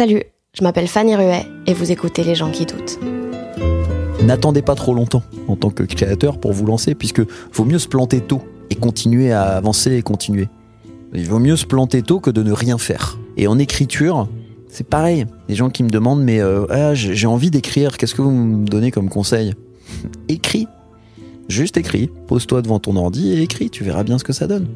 Salut, je m'appelle Fanny Ruet et vous écoutez Les gens qui doutent. N'attendez pas trop longtemps en tant que créateur pour vous lancer, puisque vaut mieux se planter tôt et continuer à avancer et continuer. Il vaut mieux se planter tôt que de ne rien faire. Et en écriture, c'est pareil. Les gens qui me demandent, mais euh, ah, j'ai j'ai envie d'écrire, qu'est-ce que vous me donnez comme conseil? Écris. Juste écris. Pose-toi devant ton ordi et écris, tu verras bien ce que ça donne.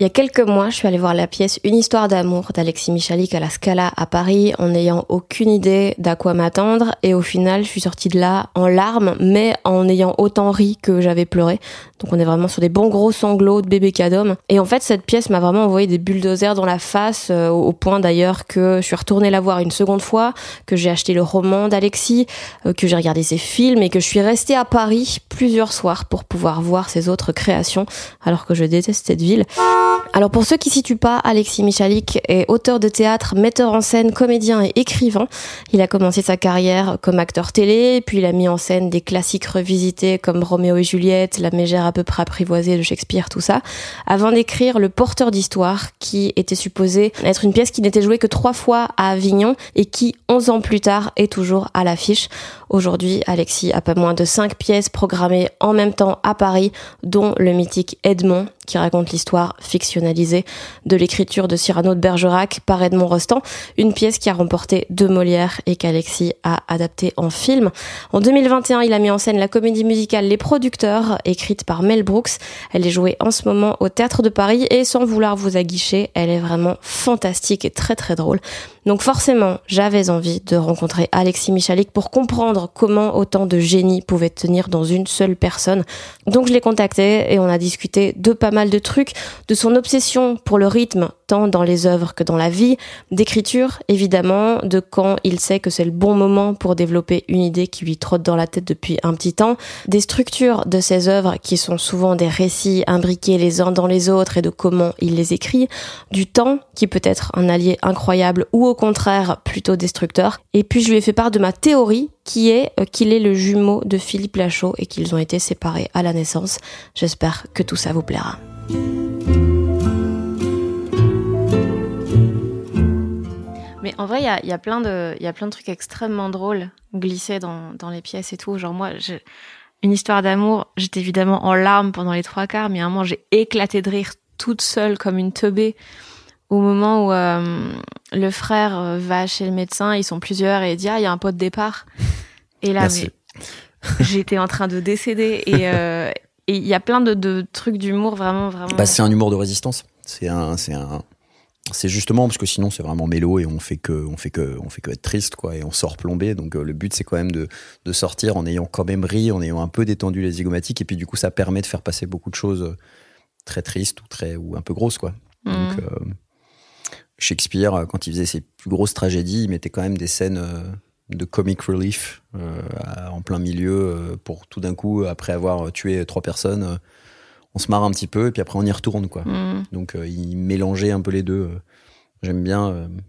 Il y a quelques mois, je suis allée voir la pièce Une histoire d'amour d'Alexis Michalik à la Scala à Paris en n'ayant aucune idée d'à quoi m'attendre et au final, je suis sortie de là en larmes mais en ayant autant ri que j'avais pleuré. Donc on est vraiment sur des bons gros sanglots de bébé cadom. Et en fait, cette pièce m'a vraiment envoyé des bulldozers dans la face euh, au point d'ailleurs que je suis retournée la voir une seconde fois, que j'ai acheté le roman d'Alexis, euh, que j'ai regardé ses films et que je suis restée à Paris plusieurs soirs pour pouvoir voir ses autres créations alors que je déteste cette ville. Alors pour ceux qui situent pas, Alexis Michalik est auteur de théâtre, metteur en scène, comédien et écrivain. Il a commencé sa carrière comme acteur télé, puis il a mis en scène des classiques revisités comme Roméo et Juliette, La mégère à peu près apprivoisée de Shakespeare, tout ça, avant d'écrire Le Porteur d'Histoire, qui était supposé être une pièce qui n'était jouée que trois fois à Avignon et qui, onze ans plus tard, est toujours à l'affiche. Aujourd'hui, Alexis a pas moins de cinq pièces programmées en même temps à Paris, dont le mythique Edmond, qui raconte l'histoire fictionnalisée de l'écriture de Cyrano de Bergerac par Edmond Rostand, une pièce qui a remporté deux Molières et qu'Alexis a adapté en film. En 2021, il a mis en scène la comédie musicale Les Producteurs, écrite par Mel Brooks. Elle est jouée en ce moment au Théâtre de Paris et sans vouloir vous aguicher, elle est vraiment fantastique et très très drôle. Donc forcément, j'avais envie de rencontrer Alexis Michalik pour comprendre comment autant de génie pouvait tenir dans une seule personne. Donc je l'ai contacté et on a discuté de pas mal de trucs, de son obsession pour le rythme, tant dans les œuvres que dans la vie, d'écriture évidemment, de quand il sait que c'est le bon moment pour développer une idée qui lui trotte dans la tête depuis un petit temps, des structures de ses œuvres qui sont souvent des récits imbriqués les uns dans les autres et de comment il les écrit, du temps qui peut être un allié incroyable ou au contraire plutôt destructeur, et puis je lui ai fait part de ma théorie qui est euh, qu'il est le jumeau de Philippe Lachaud et qu'ils ont été séparés à la naissance. J'espère que tout ça vous plaira. En vrai, il y y a plein de, il y a plein de trucs extrêmement drôles glissés dans, dans les pièces et tout. Genre moi, je- une histoire d'amour, j'étais évidemment en larmes pendant les trois quarts, mais à un moment, j'ai éclaté de rire toute seule comme une teubée au moment où euh, le frère euh, va chez le médecin, ils sont plusieurs et il dit ah il y a un pot de départ. Et là, j'étais en train de décéder et euh, et il y a plein de, de trucs d'humour vraiment vraiment. Bah, c'est un humour de résistance. C'est un, c'est un, c'est justement parce que sinon c'est vraiment mélo et on fait que, on fait que, on fait que être triste quoi et on sort plombé. Donc euh, le but c'est quand même de, de sortir en ayant quand même ri, en ayant un peu détendu les zygomatiques et puis du coup ça permet de faire passer beaucoup de choses euh, très tristes ou très ou un peu grosses quoi. Mhm. Donc euh, Shakespeare quand il faisait ses plus grosses tragédies, il mettait quand même des scènes euh, de comic relief à- en plein milieu pour tout d'un coup après avoir tué trois personnes. On se marre un petit peu et puis après on y retourne quoi. Mm. Donc euh, il mélangeait un peu les deux. euh. J'aime bien. euh, bon, de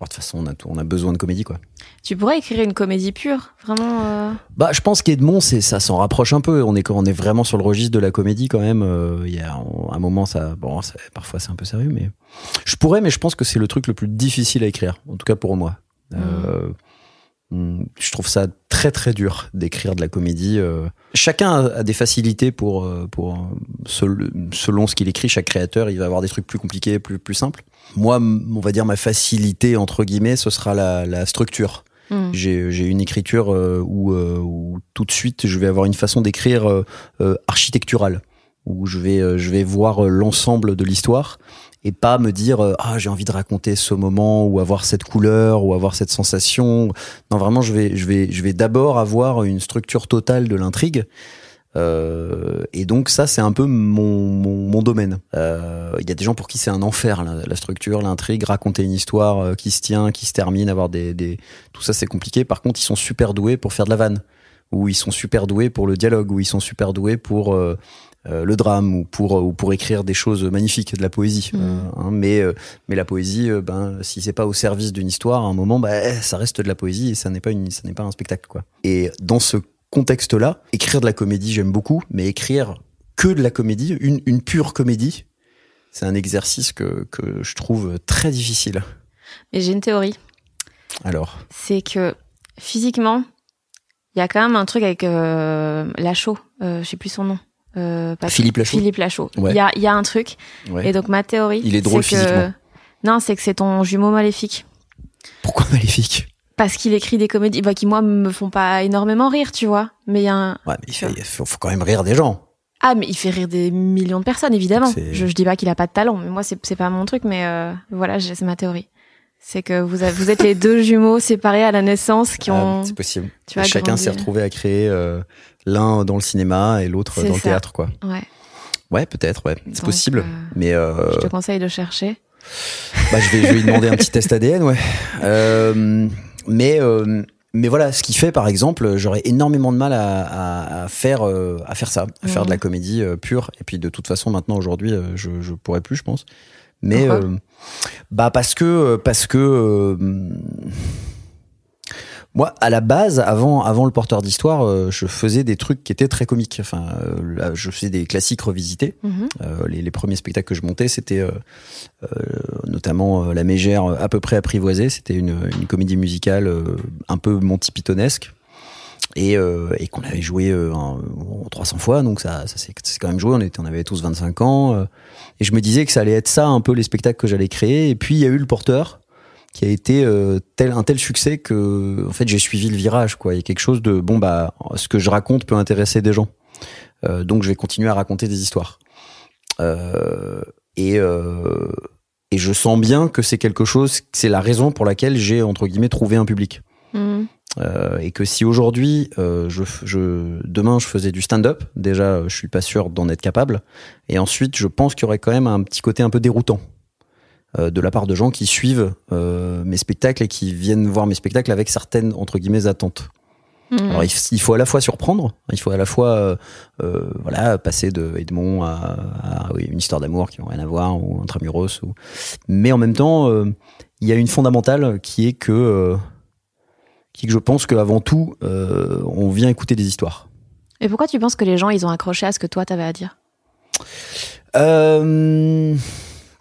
toute façon, on a, tout- on a besoin de comédie quoi. Tu pourrais écrire une comédie pure, vraiment. euh, Bah, je pense qu'Edmond, c'est ça s'en rapproche un peu. On est on est vraiment sur le registre de la comédie quand même. Il y a un moment ça, bon, ça- parfois c'est un peu sérieux, mais je pourrais, mais je pense que c'est le truc le plus difficile à écrire, en tout cas pour moi. Hum, Je trouve ça très très dur d'écrire de la comédie. euh. Chacun a des facilités pour euh, pour euh, sel- selon ce qu'il écrit. Chaque créateur, il va avoir des trucs plus compliqués, plus plus simples. Moi, on va dire ma facilité entre guillemets, ce sera la, la structure. Mm. J'ai j'ai une écriture où, où tout de suite je vais avoir une façon d'écrire architecturale, où je vais je vais voir l'ensemble de l'histoire et pas me dire euh, ah j'ai envie de raconter ce moment ou avoir cette couleur ou avoir cette sensation. Non vraiment je vais je vais je vais d'abord avoir une structure totale de l'intrigue. Euh, et donc ça c'est un peu mon, mon, mon domaine. Euh, Il y a des gens pour qui c'est un enfer la, structure, l'intrigue, raconter une histoire euh, qui se tient, qui se termine, avoir des, des tout ça c'est compliqué. Par contre ils sont super doués pour faire de la vanne, ou ils sont super doués pour le dialogue, ou ils sont super doués pour le drame ou pour ou pour écrire des choses magnifiques, de la poésie. Mhm. Euh, hein, mais euh, mais la poésie, euh, ben si c'est pas au service d'une histoire, à un moment, eh, ça reste de la poésie et ça n'est pas une ça n'est pas un spectacle quoi. Et dans ce contexte-là, écrire de la comédie, j'aime beaucoup, mais écrire que de la comédie, une une pure comédie, c'est un exercice que que je trouve très difficile. Mais j'ai une théorie. Alors, C'est que physiquement, il y a quand même un truc avec euh, Lachaud. Euh, je sais plus son nom. Euh, pas- Philippe Lachaud Philippe Lachaud. Il Ouais. y, a, il y a un truc. ouais. Et donc ma théorie. Il est drôle c'est que-. Non, c'est que c'est ton jumeau maléfique. pourquoi maléfique? Parce qu'il écrit des comédies bah, qui, moi, me font pas énormément rire, tu vois. Mais il y a un. Ouais, mais il, fait- faut, faut quand même rire des gens. Ah, mais il fait rire des millions de personnes, évidemment. Je, je dis pas qu'il a pas de talent, mais moi, c'est pas mon truc, mais euh, voilà, c'est ma théorie. C'est que vous, avez- vous êtes les deux jumeaux séparés à la naissance qui Ah, ont. c'est possible. tu vois, Chacun s'est retrouvé à créer euh, l'un dans le cinéma et l'autre dans le théâtre, quoi. Ouais. Ouais, peut-être, ouais. C'est possible. euh, Mais euh, Je te conseille de chercher. bah, je, vais, je vais lui demander un petit test ADN, ouais. Euh, mais, euh, mais voilà, ce qui fait, par exemple, j'aurais énormément de mal à, à, à faire, à faire ça, à faire Mhm. de la comédie pure. Et puis, de toute façon, maintenant, aujourd'hui, je, je pourrais plus, je pense. Mais euh, bah parce que parce que euh, moi, à la base, avant, avant le porteur d'histoire, euh, je faisais des trucs qui étaient très comiques. Enfin, euh, là, je faisais des classiques revisités. Mhm. Euh, les, les premiers spectacles que je montais, c'était notamment La Mégère à peu près apprivoisée. C'était une, une comédie musicale un peu Monty Pythonesque. Et, euh, et qu'on avait joué euh, en, en 300 fois, donc ça, ça c'est c'est quand même joué. On, était, on avait tous 25 ans. euh, et je me disais que ça allait être ça un peu les spectacles que j'allais créer. Et puis il y a eu le porteur qui a été euh, tel un tel succès que en fait j'ai suivi le virage quoi. Il y a quelque chose de bon bah ce que je raconte peut intéresser des gens. Euh, donc je vais continuer à raconter des histoires. Euh, et euh, et je sens bien que c'est quelque chose c'est la raison pour laquelle j'ai entre guillemets trouvé un public. Mhm. Euh, et que si aujourd'hui euh, je, je demain je faisais du stand-up déjà je suis pas sûr d'en être capable. Et ensuite je pense qu'il y aurait quand même un petit côté un peu déroutant de la part de gens qui suivent euh, mes spectacles et qui viennent voir mes spectacles avec certaines entre guillemets attentes Mhm. alors il, faut à la fois surprendre, il faut à la fois euh, euh, voilà passer de Edmond à, à, oui, une histoire d'amour qui n'ont rien à voir ou Intramuros ou mais en même temps euh, il y a une fondamentale qui est que euh, qui que je pense qu'avant tout euh, on vient écouter des histoires. Et pourquoi tu penses que les gens, ils ont accroché à ce que toi, t'avais à dire? Euh,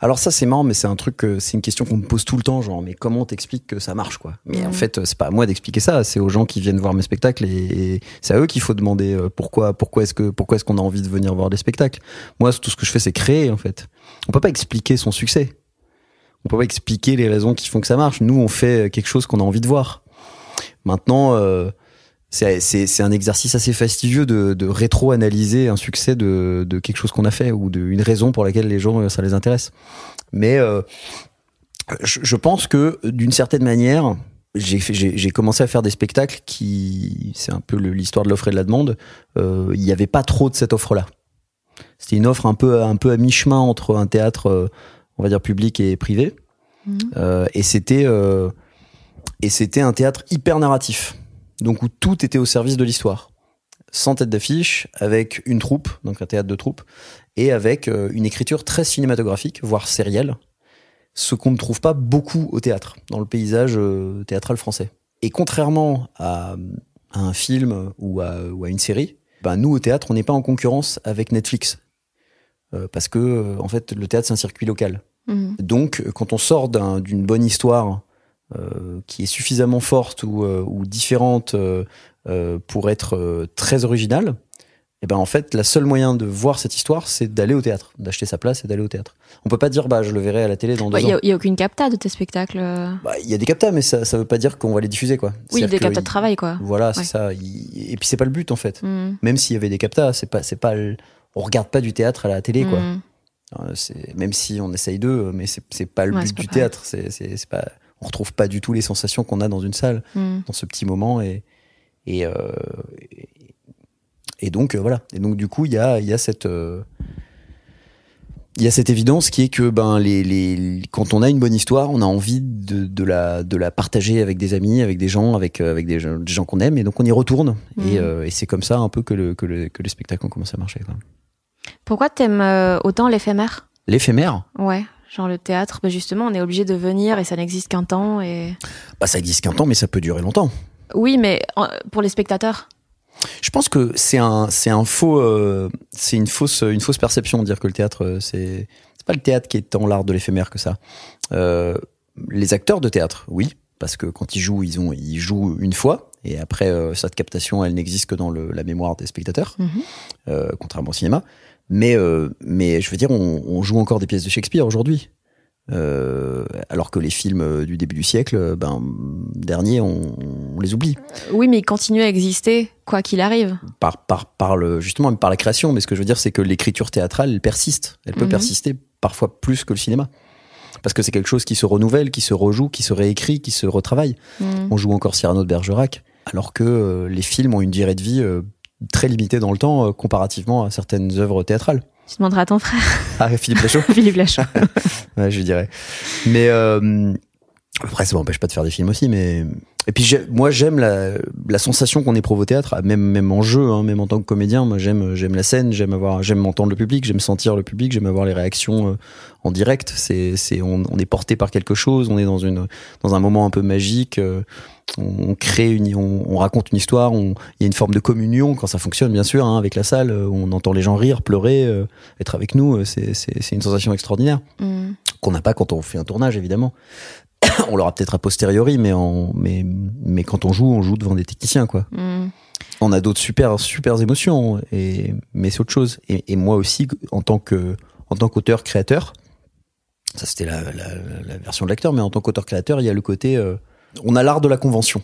alors ça c'est marrant mais c'est un truc c'est une question qu'on me pose tout le temps genre mais comment t'expliques que ça marche quoi? Mais en fait c'est pas à moi d'expliquer ça c'est aux gens qui viennent voir mes spectacles et, et c'est à eux qu'il faut demander euh, pourquoi pourquoi est-ce que pourquoi est-ce qu'on a envie de venir voir des spectacles? Moi tout ce que je fais c'est créer en fait. On peut pas expliquer son succès. On peut pas expliquer les raisons qui font que ça marche. Nous on fait quelque chose qu'on a envie de voir. Maintenant euh, c'est un exercice assez fastidieux de, de rétro-analyser un succès de, de quelque chose qu'on a fait ou de, une raison pour laquelle les gens, euh, ça les intéresse. Mais euh, je, je pense que d'une certaine manière, j'ai commencé à faire des spectacles qui, c'est un peu l'histoire de l'offre et de la demande. euh, Il n'y avait pas trop de cette offre-là. C'était une offre un peu, un peu à mi-chemin entre un théâtre, euh, on va dire public et privé. Et c'était euh, et c'était un théâtre hyper narratif, donc où tout était au service de l'histoire, sans tête d'affiche, avec une troupe, donc un théâtre de troupe, et avec euh, une écriture très cinématographique, voire sérielle, ce qu'on ne trouve pas beaucoup au théâtre, dans le paysage euh, théâtral français. Et contrairement à, à un film ou à, ou à une série, ben nous au théâtre, on n'est pas en concurrence avec Netflix, Euh, parce que en fait le théâtre c'est un circuit local. Mhm. Donc, quand on sort d'un- d'une bonne histoire qui est suffisamment forte ou, euh, ou différente euh, euh, pour être euh, très originale, et ben en fait, la seule moyen de voir cette histoire, c'est d'aller au théâtre, d'acheter sa place et d'aller au théâtre. On peut pas dire bah je le verrai à la télé dans deux Il n'y ans. a, y a aucune capta de tes spectacles. euh. Bah, Il y a des captas, mais ça, ça veut pas dire qu'on va les diffuser quoi. Oui, des captas de il- travail, quoi. Voilà, c'est ça. Il- Et puis c'est pas le but en fait. Mm. Même s'il y avait des captas, c'est pas, c'est pas, le- on regarde pas du théâtre à la télé quoi. Mm. Euh, même si on essaye d'eux, mais c'est pas le Ouais, but pas du pareil. théâtre. C'est pas, on retrouve pas du tout les sensations qu'on a dans une salle Mm. dans ce petit moment et et euh, et- et donc euh, voilà. Et donc du coup il y a il y a cette euh, il y a cette évidence qui est que ben les, les quand on a une bonne histoire, on a envie de, de la de la partager avec des amis, avec des gens, avec avec des gens, des gens qu'on aime, et donc on y retourne. Et, Mhm. euh, et c'est comme ça un peu que le que le que les spectacles ont commencé à marcher. quoi. Pourquoi t'aimes autant l'éphémère? L'éphémère, Ouais, genre le théâtre, bah justement, on est obligé de venir et ça n'existe qu'un temps. Et... bah ça existe qu'un temps, mais ça peut durer longtemps. Oui, mais pour les spectateurs. Je pense que c'est un, c'est un faux, euh, c'est une fausse, une fausse perception de dire que le théâtre, euh, c'est, c'est pas le théâtre qui est tant l'art de l'éphémère que ça. Euh, les acteurs de théâtre, oui, parce que quand ils jouent, ils ont, ils jouent une fois, et après euh, cette captation, elle n'existe que dans le, la mémoire des spectateurs, Mhm. contrairement au cinéma. Mais, euh, mais je veux dire, on, on joue encore des pièces de Shakespeare aujourd'hui. Euh, alors que les films euh, du début du siècle, euh, ben derniers, on, on les oublie. Oui, mais ils continuent à exister, quoi qu'il arrive. par, par, par le, justement par la création. Mais ce que je veux dire, c'est que l'écriture théâtrale, elle persiste. Elle peut Mhm. persister parfois plus que le cinéma. Parce que c'est quelque chose qui se renouvelle, qui se rejoue, qui se réécrit, qui se retravaille. Mm. On joue encore Cyrano de Bergerac, alors que euh, les films ont une durée de vie euh, très limitée dans le temps euh, comparativement à certaines œuvres théâtrales. Tu demanderas à ton frère, Ah, Philippe Lachaud Philippe Lachaud. Ouais, je dirais. Mais euh, après, ça m'empêche pas de faire des films aussi. Mais et puis moi, j'aime la, la sensation qu'on éprouve au théâtre, même même en jeu, hein, même en tant que comédien. Moi, j'aime j'aime la scène, j'aime avoir, j'aime entendre le public, j'aime sentir le public, j'aime avoir les réactions euh, en direct. C'est c'est on, on est porté par quelque chose, on est dans une dans un moment un peu magique. euh, on, crée une, on, on raconte une histoire. Il y a une forme de communion quand ça fonctionne, bien sûr, hein, avec la salle. euh, On entend les gens rire, pleurer, euh, être avec nous. C'est c'est une sensation extraordinaire Mm. qu'on n'a pas quand on fait un tournage évidemment. on l'aura peut-être a posteriori, mais, mais, mais quand on joue, on joue devant des techniciens quoi. Mm. On a d'autres super super émotions, et, mais c'est autre chose. Et, et moi aussi, en tant que en tant qu'auteur créateur, ça c'était la, la, la version de l'acteur, mais en tant qu'auteur créateur, il y a le côté, euh, on a l'art de la convention.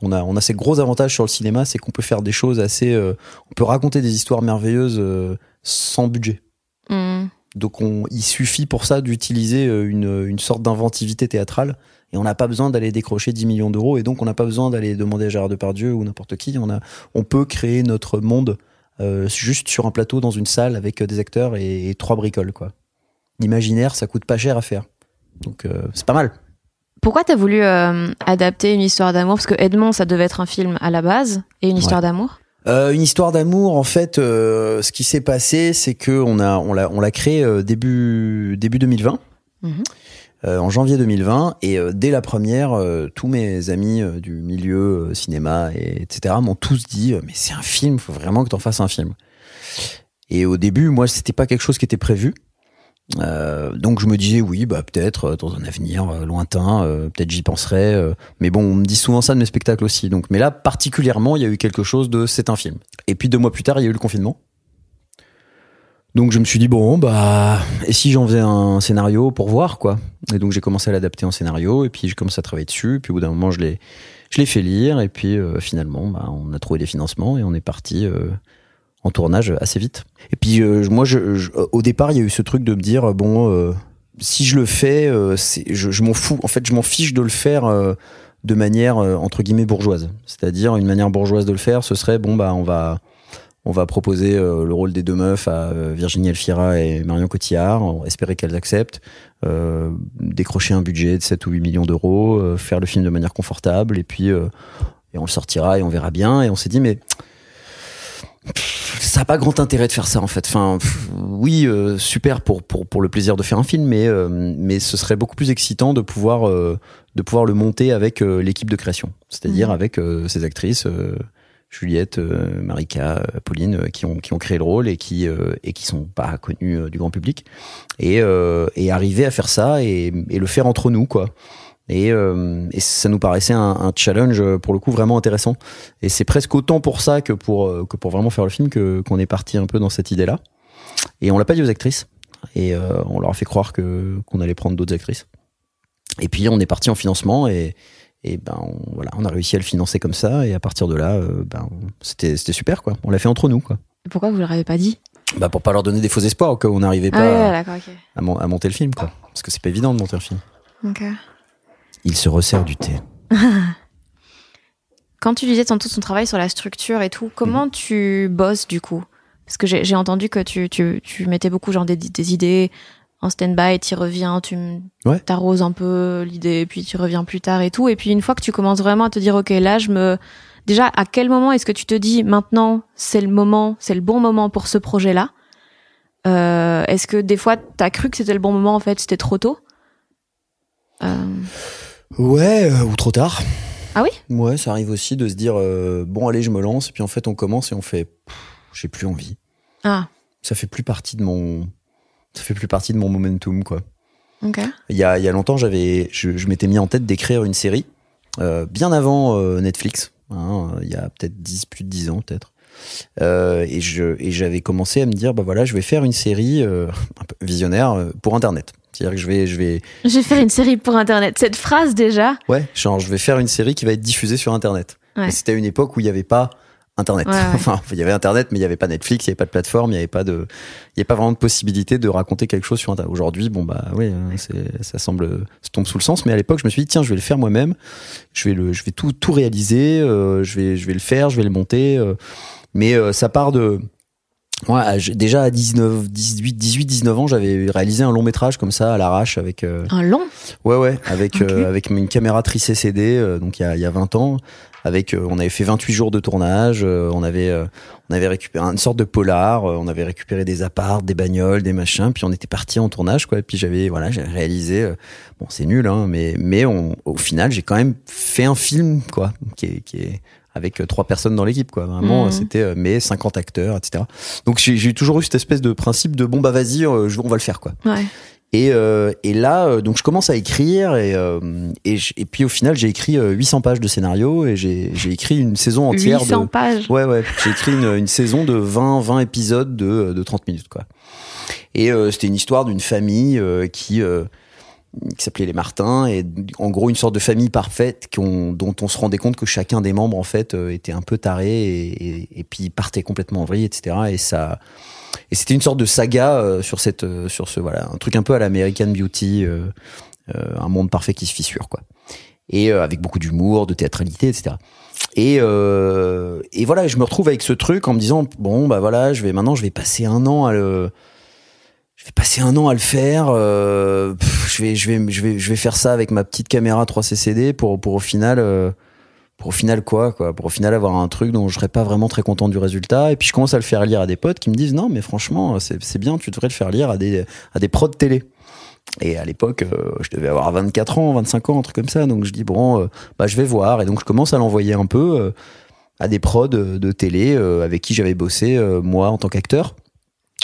On a, on a ces gros avantages sur le cinéma, c'est qu'on peut faire des choses assez, euh, on peut raconter des histoires merveilleuses euh, sans budget. Mm. Donc on, il suffit pour ça d'utiliser euh, une, une sorte d'inventivité théâtrale et on n'a pas besoin d'aller décrocher 10 millions d'euros et donc on n'a pas besoin d'aller demander à Gérard Depardieu ou n'importe qui. On, a, on peut créer notre monde euh, juste sur un plateau dans une salle avec euh, des acteurs et, et trois bricoles quoi. L'imaginaire ça coûte pas cher à faire. Donc euh, c'est pas mal. Pourquoi t'as voulu euh, adapter une histoire d'amour? Parce que Edmond, ça devait être un film à la base et une histoire d'amour. Euh, une histoire d'amour, en fait, euh, ce qui s'est passé, c'est que on a, on l'a, on l'a créé euh, début début 2020, Mhm. euh, en janvier 2020, et euh, dès la première, euh, tous mes amis du milieu cinéma et etc. m'ont tous dit, mais c'est un film, faut vraiment que t'en fasses un film. Et au début, moi, c'était pas quelque chose qui était prévu. Euh, donc je me disais oui bah peut-être euh, dans un avenir euh, lointain euh, peut-être j'y penserai mais bon on me dit souvent ça de mes spectacles aussi. Donc mais là particulièrement il y a eu quelque chose de c'est un film. Et puis deux mois plus tard il y a eu le confinement. Donc je me suis dit bon bah et si j'en faisais un scénario pour voir quoi? Et donc j'ai commencé à l'adapter en scénario et puis j'ai commencé à travailler dessus et puis au bout d'un moment je l'ai je l'ai fait lire et puis finalement bah, on a trouvé des financements et on est parti en tournage assez vite. Et puis euh, moi je, je- au départ il y a eu ce truc de me dire bon euh, si je le fais euh, je, je m'en fous. En fait je m'en fiche de le faire euh, de manière euh, entre guillemets bourgeoise. C'est-à-dire une manière bourgeoise de le faire ce serait bon bah on va on va proposer euh, le rôle des deux meufs à euh, Virginie Elfira et Marion Cotillard, espérer qu'elles acceptent, euh, décrocher un budget de 7 ou 8 millions d'euros, euh, faire le film de manière confortable, et puis euh, et on le sortira et on verra bien. Et on s'est dit, mais ça n'a pas grand intérêt de faire ça en fait. Enfin, pff, oui, euh, super pour, pour, pour le plaisir de faire un film, mais, euh, mais ce serait beaucoup plus excitant de pouvoir, euh, de pouvoir le monter avec euh, l'équipe de création, c'est-à-dire Mhm. avec euh, ces actrices. euh, Juliette, euh, Marika, Pauline, qui ont qui ont créé le rôle et qui euh, et qui sont pas connus euh, du grand public et euh, et arriver à faire ça et, et le faire entre nous quoi. Et, euh, et ça nous paraissait un, un, challenge euh, pour le coup vraiment intéressant. Et c'est presque autant pour ça que pour euh, que pour vraiment faire le film que qu'on est parti un peu dans cette idée-là. Et on l'a pas dit aux actrices. Et euh, on leur a fait croire que qu'on allait prendre d'autres actrices. Et puis on est parti en financement et et ben on, voilà, on a réussi à le financer comme ça. Et à partir de là, euh, ben c'était c'était super quoi. On l'a fait entre nous quoi. Pourquoi vous leur avez pas dit? Bah pour pas leur donner des faux espoirs au cas où on n'arrivait Ah pas ouais, à- monter le film quoi. Parce que c'est pas évident de monter un film. Ok. Il se resserre du thé. Quand tu disais tantôt ton travail sur la structure et tout, comment tu bosses du coup? Parce que j'ai entendu que tu, tu, tu mettais beaucoup genre des, des idées en stand-by, tu reviens, tu Ouais. t'arroses un peu l'idée, puis tu reviens plus tard et tout. Et puis une fois que tu commences vraiment à te dire, ok, là, je me... Déjà, à quel moment est-ce que tu te dis, maintenant, c'est le moment, c'est le bon moment pour ce projet-là? Euh, Est-ce que des fois, t'as cru que c'était le bon moment, en fait, c'était trop tôt? Euh, Ouais, euh, ou trop tard. Ah oui? Ouais, ça arrive aussi de se dire euh, bon allez, je me lance et puis en fait on commence et on fait j'ai plus envie. Ah, Ça fait plus partie de mon ça fait plus partie de mon momentum quoi. ok. Il y a il y a longtemps, j'avais je, je m'étais mis en tête d'écrire une série euh, bien avant euh, Netflix, hein, euh, il y a peut-être 10 plus de 10 ans peut-être. Euh, et je et j'avais commencé à me dire bah voilà, je vais faire une série euh, un peu visionnaire pour internet. C'est-à-dire que je vais je vais Je vais faire une série pour Internet. Cette phrase, déjà, Ouais, genre je vais faire une série qui va être diffusée sur Internet. Ouais. C'était à une époque où il n'y avait pas Internet. Ouais, ouais. Enfin, il y avait Internet, mais il n'y avait pas Netflix, il n'y avait pas de plateforme, il n'y avait pas de, il y avait pas vraiment de possibilité de raconter quelque chose sur Internet. Aujourd'hui, bon bah oui, hein, ça semble, ça tombe sous le sens. Mais à l'époque, je me suis dit tiens, je vais le faire moi-même. Je vais le, je vais tout, tout réaliser. euh, je vais, je vais le faire, je vais le monter. euh, mais euh, ça part de Ouais, à- j'ai- déjà à 19, 18, 18, 19 ans, j'avais réalisé un long métrage comme ça à l'arrache avec euh, un long? Ouais, ouais, avec, euh, avec une caméra CD, euh, donc il y a, il y a 20 ans. Avec, euh, on avait fait 28 jours de tournage, euh, on avait, euh, on avait récupéré une sorte de polar, euh, on avait récupéré des apparts, des bagnoles, des machins, puis on était parti en tournage, quoi. Et puis j'avais, voilà, j'avais réalisé, euh, bon, c'est nul, hein, mais, mais on, au final, j'ai quand même fait un film, quoi, qui est, qui est avec euh, trois personnes dans l'équipe, quoi. Vraiment, euh, c'était, euh, mais 50 acteurs, etc. Donc j'ai toujours eu cette espèce de principe de bon bah vas-y, euh, on va le faire, quoi. Ouais. Et, euh, et là, donc je commence à écrire et, euh, et, et puis au final, j'ai écrit euh, 800 pages de scénario et j'ai j'ai écrit une saison entière 800 de. pages. Ouais, ouais. J'ai écrit une, une saison de 20, 20 épisodes de, de 30 minutes, quoi. Et euh, c'était une histoire d'une famille euh, qui, euh, qui s'appelait les Martins et en gros une sorte de famille parfaite dont on se rendait compte que chacun des membres en fait euh, était un peu taré et, et, puis partait complètement en vrille, etc. Et ça, et c'était une sorte de saga euh, sur cette, euh, sur ce voilà, un truc un peu à l'American Beauty, euh, euh, un monde parfait qui se fissure, quoi. Et euh, avec beaucoup d'humour, de théâtralité, etc. Et, et voilà, je me retrouve avec ce truc en me disant bon bah voilà, je vais maintenant, je vais passer un an à le, je vais passer un an à le faire. euh, je vais, je vais, je vais, je vais faire ça avec ma petite caméra 3 CCD pour, pour au final. euh, pour au final quoi quoi? Pour au final avoir un truc dont je serais pas vraiment très content du résultat et puis je commence à le faire lire à des potes qui me disent non mais franchement c'est bien tu devrais le faire lire à des à des pros de télé et à l'époque euh, je devais avoir 24 ans 25 ans un truc comme ça donc je dis bon euh, bah je vais voir et donc je commence à l'envoyer un peu euh, à des prods de, télé avec qui j'avais bossé moi en tant qu'acteur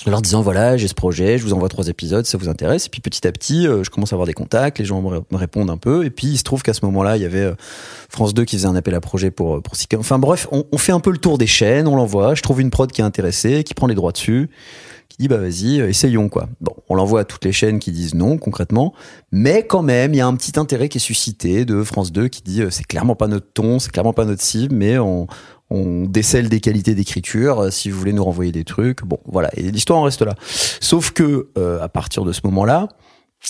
leur disant voilà j'ai ce projet je vous envoie trois épisodes ça vous intéresse. Et puis petit à petit euh, je commence à avoir des contacts les gens me, ré- me répondent un peu. Et puis il se trouve qu'à ce moment-là il y avait euh, France 2 qui faisait un appel à projet pour pour Sika. enfin bref on, fait un peu le tour des chaînes on l'envoie je trouve une prod qui est intéressée qui prend les droits dessus qui dit bah vas-y euh, essayons quoi. Bon on l'envoie à toutes les chaînes qui disent non concrètement. Mais quand même il y a un petit intérêt qui est suscité de France 2 qui dit euh, c'est clairement pas notre ton c'est clairement pas notre cible mais on on décèle des qualités d'écriture euh, si vous voulez nous renvoyer des trucs bon voilà et l'histoire en reste là. Sauf que euh, à partir de ce moment-là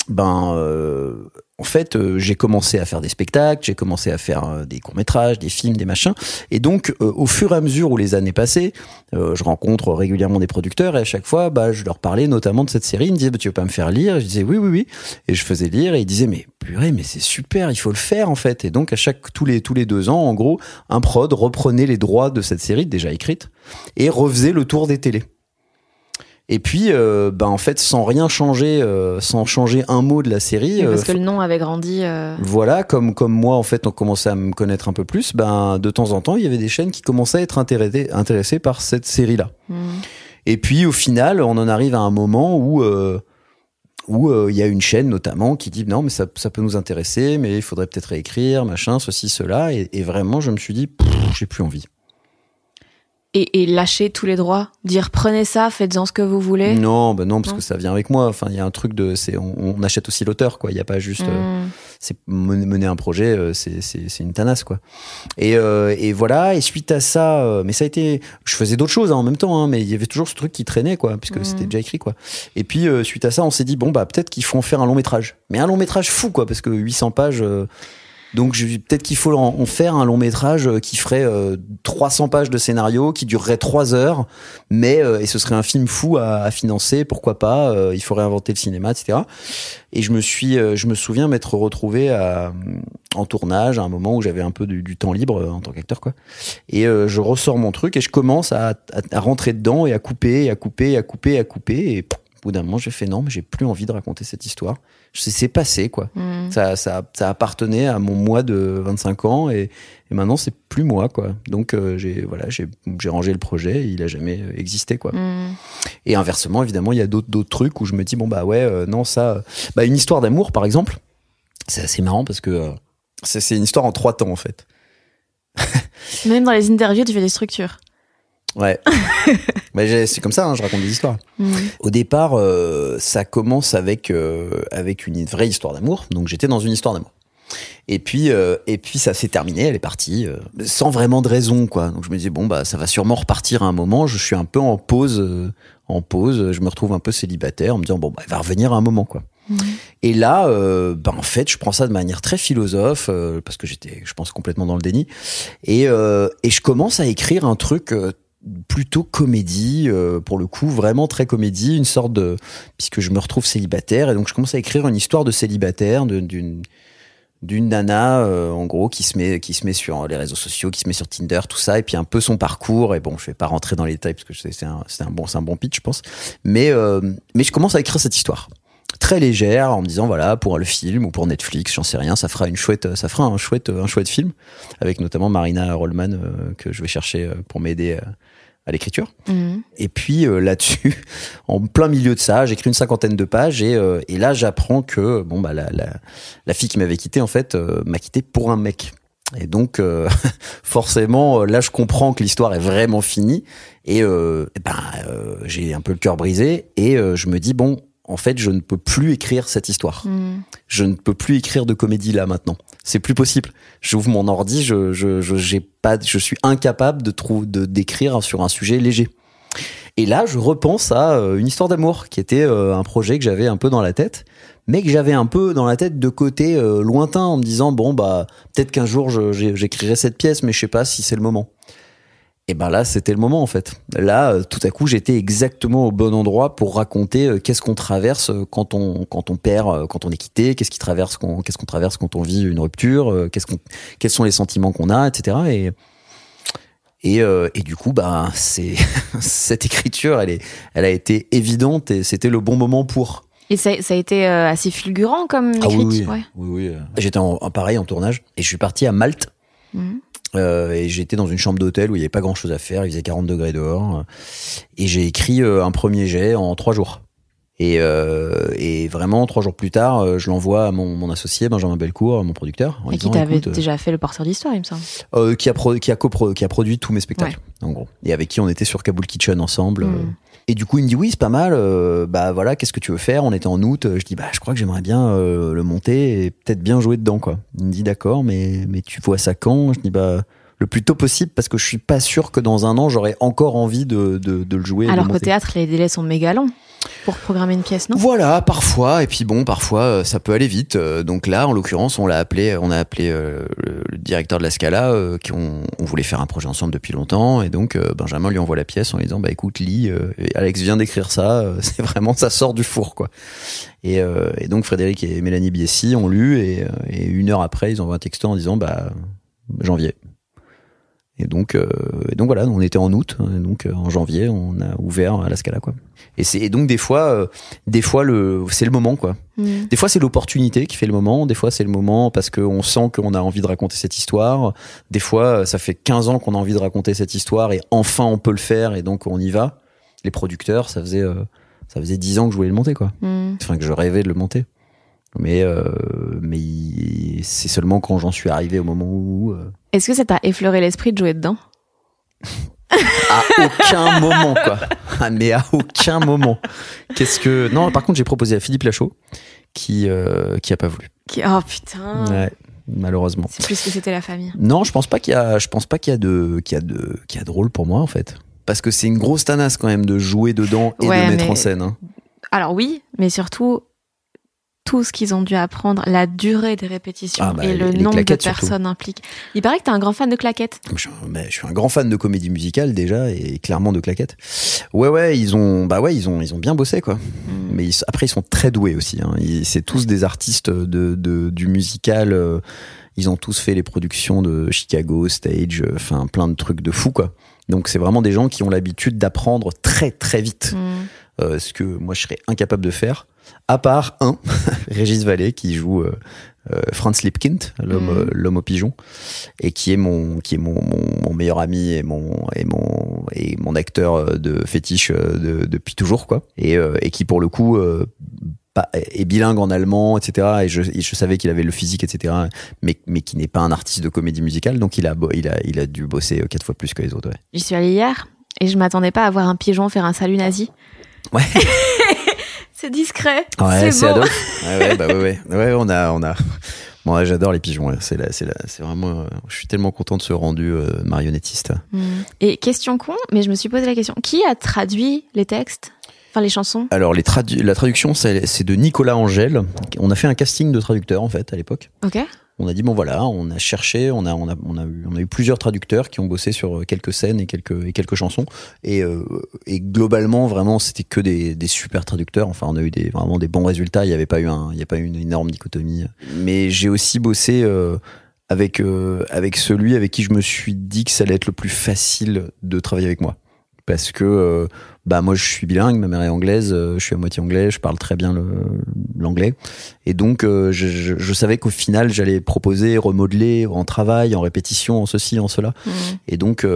ben euh, en fait euh, j'ai commencé à faire des spectacles j'ai commencé à faire euh, des courts métrages des films des machins. Et donc euh, au fur et à mesure où les années passaient euh, je rencontre régulièrement des producteurs et à chaque fois bah je leur parlais notamment de cette série. Ils me disaient bah, tu veux pas me faire lire? Je disais oui oui oui. Et je faisais lire et ils disaient mais purée mais c'est super il faut le faire en fait. Et donc à chaque tous les tous les deux ans en gros un prod reprenait les droits de cette série déjà écrite et refaisait le tour des télés et puis, euh, bah, en fait, sans rien changer, euh, sans changer un mot de la série, Oui, parce euh, que le nom avait grandi. euh, voilà, comme comme moi, en fait, on commençait à me connaître un peu plus. Ben, de temps en temps, il y avait des chaînes qui commençaient à être intéressées, intéressées par cette série-là. hmm. Et puis, au final, on en arrive à un moment où euh, où euh, il y a une chaîne notamment qui dit non mais ça, ça peut nous intéresser, mais il faudrait peut-être réécrire, machin, ceci, cela, et, et vraiment je me suis dit j'ai plus envie. Et, et lâcher tous les droits, dire prenez ça, faites-en ce que vous voulez. Non, bah non parce Non. que ça vient avec moi. Enfin il y a un truc de c'est on, on achète aussi l'auteur quoi. Il y a pas juste euh, Mm. c'est mener un projet, euh, c'est une tanasse quoi. Et euh, et voilà. Et suite à ça, euh, mais ça a été, je faisais d'autres choses hein, en même temps, hein, mais il y avait toujours ce truc qui traînait quoi, puisque c'était déjà écrit quoi. Et puis euh, suite à ça, on s'est dit bon bah peut-être qu'il faut en faire un long métrage, mais un long métrage fou quoi, parce que 800 pages. Donc peut-être qu'il faut en, faire un long métrage euh, qui ferait euh, 300 pages de scénario, qui durerait 3 heures, mais euh, et ce serait un film fou à, à financer, pourquoi pas euh, Il faut réinventer le cinéma, etc. Et je me suis, euh, je me souviens m'être retrouvé à, en tournage à un moment où j'avais un peu du, du temps libre euh, en tant qu'acteur, quoi. Et je ressors mon truc et je commence à, à, à rentrer dedans et à couper, à couper, à couper, à couper. Et au bout d'un moment, j'ai fait non, mais j'ai plus envie de raconter cette histoire. C'est passé, quoi. Mm. Ça, ça, ça appartenait à mon moi de 25 ans et, et maintenant c'est plus moi, quoi. Donc euh, j'ai voilà, j'ai rangé le projet. Et il a jamais euh, existé, quoi. Mm. Et inversement, évidemment, il y a d'autres trucs où je me dis bon bah ouais, euh, non ça, bah une histoire d'amour par exemple, c'est assez marrant parce que euh, c'est une histoire en trois temps en fait. Même dans les interviews, tu fais des structures. Ouais. j'ai- c'est comme ça, hein, je raconte des histoires. Mm. Au départ, euh, ça commence avec euh, avec une vraie histoire d'amour. Donc j'étais dans une histoire d'amour. Et puis euh, et puis ça s'est terminé, elle est partie euh, sans vraiment de raison quoi. Donc je me disais bon bah ça va sûrement repartir à un moment. Je suis un peu en pause, euh, en pause. Je me retrouve un peu célibataire en me disant bon bah elle va revenir à un moment quoi. Et là, euh, bah, en fait, je prends ça de manière très philosophe euh, parce que j'étais, je pense, complètement dans le déni. Et, euh, et je commence à écrire un truc euh, plutôt comédie, euh, pour le coup, vraiment très comédie, une sorte de, puisque je me retrouve célibataire, et donc je commence à écrire une histoire de célibataire, d'une d'une nana euh, en gros qui se met qui se met sur les réseaux sociaux qui se met sur Tinder tout ça et puis un peu son parcours et bon je vais pas rentrer dans les détails parce que c'est un un bon c'est un bon pitch je pense mais euh, mais je commence à écrire cette histoire. Très légère en me disant voilà pour le film ou pour Netflix j'en sais rien ça fera une chouette ça fera un chouette un chouette film avec notamment Marina Rollman que je vais chercher pour m'aider à, l'écriture Mm. et puis euh, là-dessus, en plein milieu de ça, j'écris une cinquantaine de pages et, euh, et là j'apprends que bon bah la, la, la fille qui m'avait quitté en fait euh, m'a quitté pour un mec. Et donc forcément là je comprends que l'histoire est vraiment finie et, ben j'ai un peu le cœur brisé et je me dis bon en fait je ne peux plus écrire cette histoire Mm. je ne peux plus écrire de comédie là maintenant. C'est plus possible. J'ouvre mon ordi, je, je, je, pas, je suis incapable de trouver, de d'écrire sur un sujet léger. Et là, je repense à euh, une histoire d'amour qui était euh, un projet que j'avais un peu dans la tête, mais que j'avais un peu dans la tête de côté euh, lointain en me disant bon bah peut-être qu'un jour j'écrirai cette pièce, mais je sais pas si c'est le moment. Et ben là, c'était le moment en fait. Là, euh, tout à coup, j'étais exactement au bon endroit pour raconter euh, qu'est-ce qu'on traverse euh, quand on quand on perd, quand on est quitté, qu'est-ce qui traverse, qu'on- qu'est-ce qu'on traverse quand on vit une rupture, qu'est-ce qu'on, quels sont les sentiments qu'on a, etc. Et et, euh, et du coup, bah, c'est cette écriture, elle est, elle a été évidente et c'était le bon moment pour. Et ça, ça a été assez fulgurant comme Ah oui, oui, ouais. oui, oui. J'étais en, en pareil en tournage et je suis parti à Malte. Euh, et j'étais dans une chambre d'hôtel où il n'y avait pas grand chose à faire, il faisait 40 degrés dehors. Et j'ai écrit euh, un premier jet en trois jours. Et, euh, et vraiment, trois jours plus tard, je l'envoie à mon, mon associé, Benjamin Belcourt, mon producteur. en Et qui t'avait déjà fait le porteur d'histoire, il me semble. euh, qui, a pro- qui, a qui a produit tous mes spectacles, en gros. Et avec qui on était sur Kaboul Kitchen ensemble. Mm. Et du coup, il me dit oui, c'est pas mal. euh, bah voilà, qu'est-ce que tu veux faire? On était en août. Je dis bah je crois que j'aimerais bien euh, le monter et peut-être bien jouer dedans quoi. Il me dit d'accord, mais mais tu vois ça quand? Je dis bah le plus tôt possible parce que je suis pas sûr que dans un an j'aurai encore envie de, de, de le jouer. Alors qu'au théâtre, les délais sont méga longs pour programmer une pièce, non? Voilà, parfois. Et puis bon, parfois euh, ça peut aller vite. Euh, Donc là, en l'occurrence, on l'a appelé, on a appelé euh, le, directeur de la Scala, euh, qui on, on voulait faire un projet ensemble depuis longtemps. Et donc euh, Benjamin lui envoie la pièce en lui disant bah écoute, lis. euh, Alex vient d'écrire ça. euh, c'est vraiment ça sort du four quoi. Et, euh, et donc Frédéric et Mélanie Biessi ont lu et, euh, et une heure après, ils envoient un texto en disant bah janvier. Et donc, euh, et donc voilà, on était en août, et donc euh, en janvier, on a ouvert à la Scala quoi. Et c'est et donc des fois, euh, des fois le, c'est le moment quoi. Mm. Des fois c'est l'opportunité qui fait le moment, des fois c'est le moment parce qu'on sent qu'on a envie de raconter cette histoire. Des fois, euh, ça fait 15 ans qu'on a envie de raconter cette histoire et enfin on peut le faire et donc on y va. Les producteurs, ça faisait euh, Ça faisait dix ans que je voulais le monter, quoi. Hmm. Enfin, que je rêvais de le monter. Mais, euh, mais c'est seulement quand j'en suis arrivé au moment où. Est-ce que ça t'a effleuré l'esprit de jouer dedans? À aucun moment, quoi. Ah, mais à aucun moment. Qu'est-ce que. Non, par contre, j'ai proposé à Philippe Lachaud, qui, euh, qui a pas voulu. Qui- Oh putain Ouais, malheureusement. C'est plus que c'était la famille. Non, je pense pas qu'il y a, je pense pas qu'il y a de, qu'il y a de, qu'il y a de rôle pour moi, en fait. Parce que c'est une grosse tanasse quand même de jouer dedans et Ouais, de mettre mais- en scène. hein. Alors oui, mais surtout tout ce qu'ils ont dû apprendre, la durée des répétitions Ah bah, et le les nombre de surtout. personnes impliquées. Il paraît que t'es un grand fan de claquettes. Je suis, un, je suis un grand fan de comédie musicale déjà et clairement de claquettes. Ouais, ouais, ils ont, bah ouais, ils ont, ils ont bien bossé quoi. Mais ils- après, ils sont très doués aussi. Hein. C'est tous des artistes de, de- du musical. euh, ils ont tous fait les productions de Chicago, Stage, euh, enfin plein de trucs de fou quoi. Donc c'est vraiment des gens qui ont l'habitude d'apprendre très très vite. Mm. Euh, ce que moi je serais incapable de faire. À part un, Régis Vallée qui joue euh, euh, Franz Lipkind, l'homme euh, l'homme au pigeon, et qui est mon qui est mon, mon, mon meilleur ami et mon et mon et mon acteur de fétiche de, depuis toujours quoi. Et, et qui pour le coup est bilingue en allemand, etc. Et je, et je savais qu'il avait le physique, etc. Mais mais qui n'est pas un artiste de comédie musicale, donc il a il a il a dû bosser quatre fois plus que les autres. Ouais. J'y suis allée hier et je m'attendais pas à voir un pigeon faire un salut nazi. Ouais. c'est discret. Ouais, c'est. Adolphe. Ouais, ouais, bah ouais, ouais. Ouais, on a, on a. Moi, j'adore les pigeons. C'est là, c'est là, c'est vraiment. euh, Je suis tellement content de ce rendu euh, marionnettiste. Mm. Et question con, mais je me suis posé la question qui a traduit les textes, enfin les chansons? Alors, les tradu- la traduction, c'est c'est de Nicolas Angèle. On a fait un casting de traducteurs en fait à l'époque. Ok. On a dit bon voilà, on a cherché, on a, on a, on a eu, on a eu plusieurs traducteurs qui ont bossé sur euh, quelques scènes et quelques, et quelques chansons. Et, euh, et globalement, vraiment, c'était que des, des super traducteurs. Enfin, on a eu des, vraiment des bons résultats. Il n'y avait pas eu un, il y a pas eu une énorme dichotomie. Mais j'ai aussi bossé euh, avec euh, avec celui avec qui je me suis dit que ça allait être le plus facile de travailler avec moi. Parce que euh, bah moi je suis bilingue, ma mère est anglaise, euh, je suis à moitié anglais, je parle très bien l'anglais. Et donc, euh, je, je- je savais qu'au final, j'allais proposer, remodeler en travail, en répétition, en ceci, en cela. Mm. Et donc,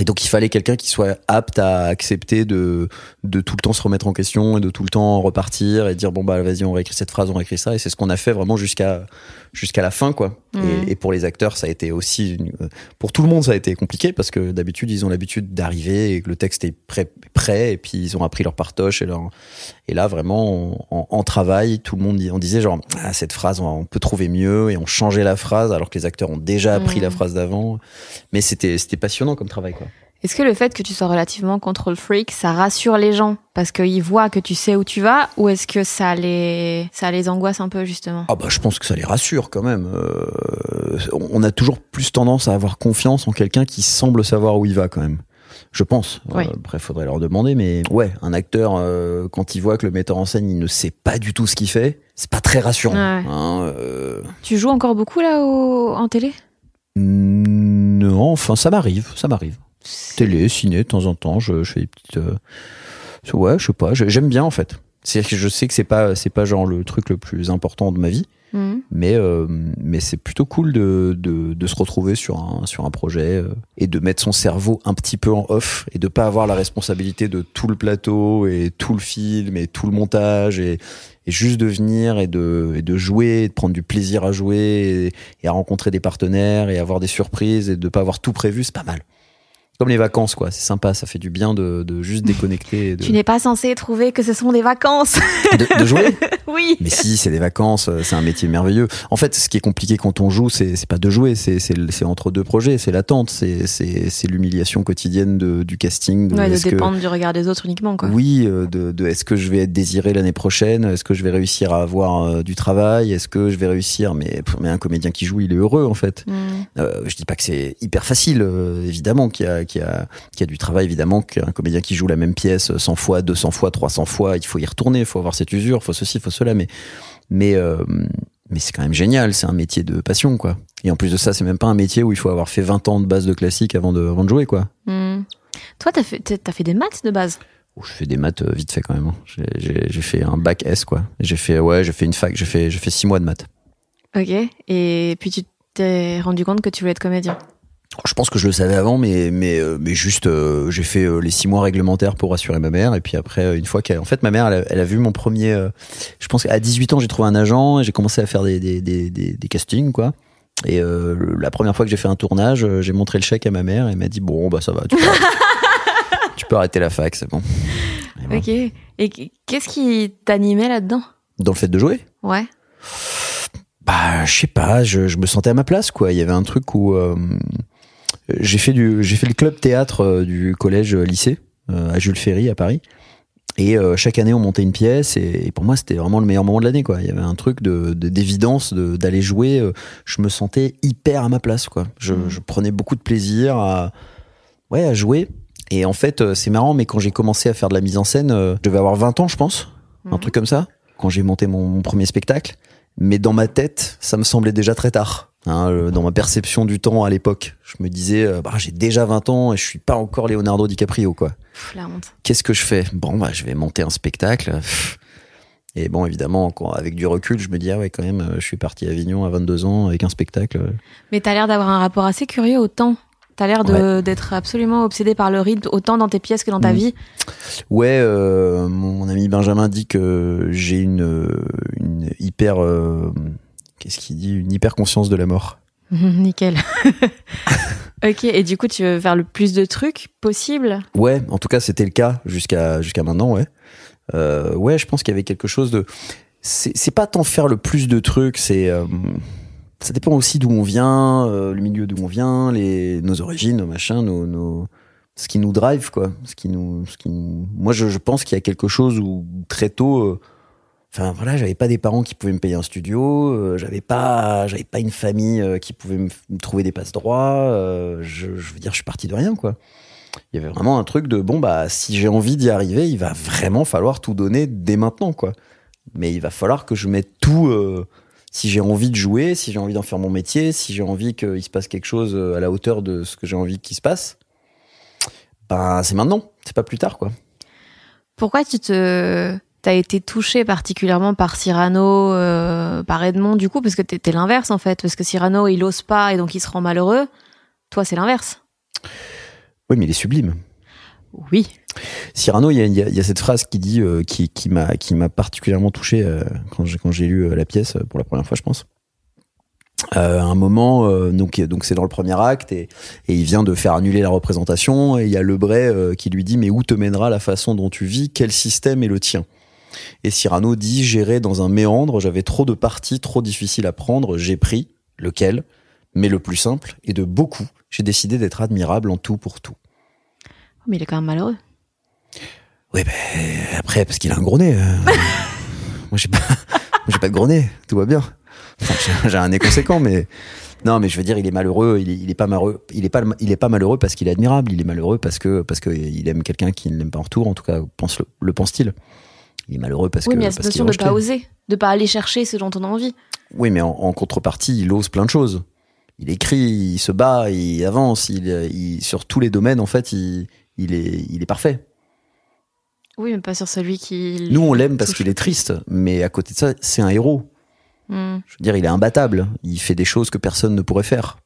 et donc, il fallait quelqu'un qui soit apte à accepter de, de tout le temps se remettre en question et de tout le temps repartir et dire bon bah vas-y on réécrit cette phrase, on réécrit ça. Et c'est ce qu'on a fait vraiment jusqu'à jusqu'à la fin quoi. Mhm. Et, et pour les acteurs, ça a été aussi euh, pour tout le monde ça a été compliqué parce que d'habitude ils ont l'habitude d'arriver et que le texte est prêt, prêt et puis ils ont appris leur partoche et leur et là vraiment en, en travail tout le monde on disait genre ah, cette phrase on, on peut trouver mieux et on changeait la phrase alors que les acteurs ont déjà appris Mhm. la phrase d'avant. Mais c'était c'était passionnant comme travail quoi. Est-ce que le fait que tu sois relativement control freak, ça rassure les gens parce qu'ils voient que tu sais où tu vas, ou est-ce que ça les ça les angoisse un peu justement? Ah bah je pense que ça les rassure quand même. Euh, on a toujours plus tendance à avoir confiance en quelqu'un qui semble savoir où il va quand même. Je pense. Oui. Euh, après, faudrait leur demander, mais ouais, un acteur euh, quand il voit que le metteur en scène il ne sait pas du tout ce qu'il fait, c'est pas très rassurant. Ouais. hein, euh, Tu joues encore beaucoup là au... en télé? Non, enfin ça m'arrive, ça m'arrive. Télé, ciné, de temps en temps, je, je fais des petites. euh, ouais, je sais pas, j'aime bien en fait. C'est que je sais que c'est pas c'est pas genre le truc le plus important de ma vie. Mm. mais euh, mais c'est plutôt cool de, de, de se retrouver sur un sur un projet euh, et de mettre son cerveau un petit peu en off et de pas avoir la responsabilité de tout le plateau et tout le film et tout le montage et, et juste de venir et de et de jouer et de prendre du plaisir à jouer et, et à rencontrer des partenaires et avoir des surprises et de pas avoir tout prévu c'est pas mal comme les vacances quoi c'est sympa ça fait du bien de, de juste déconnecter et de, Tu n'es pas censé trouver que ce sont des vacances. de, de jouer oui. mais si, c'est des vacances, euh, c'est un métier merveilleux. En fait, ce qui est compliqué quand on joue, c'est pas de jouer, c'est entre deux projets, c'est l'attente, c'est l'humiliation quotidienne de, du casting. De, Ouais, de que- dépendre du regard des autres uniquement quoi. oui, euh, de, de est-ce que je vais être désiré l'année prochaine Est-ce que je vais réussir à avoir euh, du travail Est-ce que je vais réussir mais, mais un comédien qui joue, il est heureux en fait. Mm. Euh, je dis pas que c'est hyper facile, évidemment, qu'il y a, qu'il y, a, qu'il y a du travail, évidemment, qu'un comédien qui joue la même pièce 100 fois, 200 fois, 300 fois, il faut y retourner, il faut avoir cette usure, il faut ceci, il faut cela, mais, mais, euh, mais c'est quand même génial, c'est un métier de passion, quoi. Et en plus de ça, c'est même pas un métier où il faut avoir fait 20 ans de base de classique avant de, avant de jouer, quoi. Mm. Toi, t'as fait, t'as fait des maths de base? Oh, je fais des maths euh, vite fait quand même. hein. J'ai fait un bac S, quoi. J'ai fait, ouais, j'ai fait une fac, j'ai fait, j'ai fait six mois de maths. Ok. Et puis tu t'es rendu compte que tu voulais être comédien? Je pense que je le savais avant, mais mais euh, mais juste euh, j'ai fait euh, les six mois réglementaires pour rassurer ma mère et puis après une fois qu'elle en fait ma mère elle a, elle a vu mon premier euh, je pense qu'à 18 ans j'ai trouvé un agent et j'ai commencé à faire des des des des, des castings quoi et la première fois que j'ai fait un tournage j'ai montré le chèque à ma mère et elle m'a dit bon bah ça va tu peux, tu peux arrêter la fac c'est bon Et voilà. Ok. Et qu- qu'est-ce qui t'animait là-dedans? Dans le fait de jouer? Ouais. Bah, je sais pas, je, je me sentais à ma place, quoi. Il y avait un truc où j'ai fait du, j'ai fait le club théâtre euh, du collège euh, lycée euh, à Jules Ferry à Paris. Et euh, chaque année, on montait une pièce, et, et pour moi, c'était vraiment le meilleur moment de l'année, quoi. Il y avait un truc de de- d'évidence de, d'aller jouer. euh, je me sentais hyper à ma place, quoi. Je, Mhm. je prenais beaucoup de plaisir à, ouais, à jouer. Et en fait, euh, c'est marrant, mais quand j'ai commencé à faire de la mise en scène, euh, je devais avoir 20 ans, je pense un Mhm. truc comme ça, quand j'ai monté mon, mon premier spectacle. Mais dans ma tête, ça me semblait déjà très tard. Hein, euh, dans ma perception du temps à l'époque, je me disais, euh, bah, j'ai déjà 20 ans et je suis pas encore Leonardo DiCaprio, quoi. Pff, la honte. Qu'est-ce que je fais? Bon, bah, je vais monter un spectacle. Et bon, évidemment, quand, avec du recul, je me dis, ah ouais, quand même, euh, je suis parti à Avignon à 22 ans avec un spectacle. Mais t'as l'air d'avoir un rapport assez curieux au temps. T'as l'air d'être absolument obsédé par le rythme, autant dans tes pièces que dans ta Mhm. vie. Ouais, euh, mon ami Benjamin dit que j'ai une, une hyper, euh, qu'est-ce qu'il dit Une hyper conscience de la mort. Nickel. ok, et du coup, tu veux faire le plus de trucs possible? Ouais, en tout cas, c'était le cas jusqu'à jusqu'à maintenant, ouais. Euh, ouais, je pense qu'il y avait quelque chose de. C'est pas tant faire le plus de trucs, c'est. euh, ça dépend aussi d'où on vient, euh, le milieu d'où on vient, les nos origines, nos machins, nos, nos ce qui nous drive quoi, ce qui nous, ce qui nous- Moi, je, je pense qu'il y a quelque chose où très tôt. Enfin voilà, j'avais pas des parents qui pouvaient me payer un studio, euh, j'avais pas, j'avais pas une famille euh, qui pouvait me, me trouver des passe droits. euh, je, je veux dire, je suis parti de rien quoi il y avait vraiment un truc de bon bah si j'ai envie d'y arriver, il va vraiment falloir tout donner dès maintenant quoi. Mais il va falloir que je mette tout euh, si j'ai envie de jouer, si j'ai envie d'en faire mon métier, si j'ai envie qu'il se passe quelque chose euh, à la hauteur de ce que j'ai envie qu'il se passe. Ben c'est maintenant, c'est pas plus tard quoi. Pourquoi tu te t'as été touché particulièrement par Cyrano, euh, par Edmond du coup parce que t'es t'es l'inverse en fait parce que Cyrano il ose pas et donc il se rend malheureux. Toi c'est l'inverse. Oui, mais il est sublime. Oui. Cyrano, il y y a- il y a cette phrase qui dit, euh, qui, qui m'a, qui m'a particulièrement touché euh, quand j'ai, quand j'ai lu la pièce pour la première fois, je pense. Euh, un moment, euh, donc, donc c'est dans le premier acte et, et il vient de faire annuler la représentation et il y a Lebray euh, qui lui dit mais où te mènera la façon dont tu vis, quel système est le tien? Et Cyrano dit j'irai dans un méandre, j'avais trop de parties trop difficiles à prendre, j'ai pris lequel, mais le plus simple et de beaucoup. J'ai décidé d'être admirable en tout pour tout. Mais il est quand même malheureux. Oui, ben après, parce qu'il a un gros nez. euh. moi, j'ai pas, j'ai pas de gros nez. Tout va bien. Enfin, j'ai- j'ai un nez conséquent, mais non, mais je veux dire, il est malheureux. Il est, il est pas malheureux. Il est pas, il est pas malheureux parce qu'il est admirable. Il est malheureux parce que parce que il aime quelqu'un qui ne l'aime pas en retour. En tout cas, pense le, le pense-t-il. Il est malheureux parce oui, que mais il y a cette notion de pas rejeté. oser, de pas aller chercher ce dont on a envie. Oui, mais en, en contrepartie, il ose plein de choses. Il écrit, il se bat, il avance. Il, il- sur tous les domaines, en fait, il, il est, il est parfait. Oui, mais pas sur celui qui. Nous, on l'aime parce qu'il est triste, mais à côté de ça, c'est un héros. Hmm. Je veux dire, il est imbattable. Il fait des choses que personne ne pourrait faire.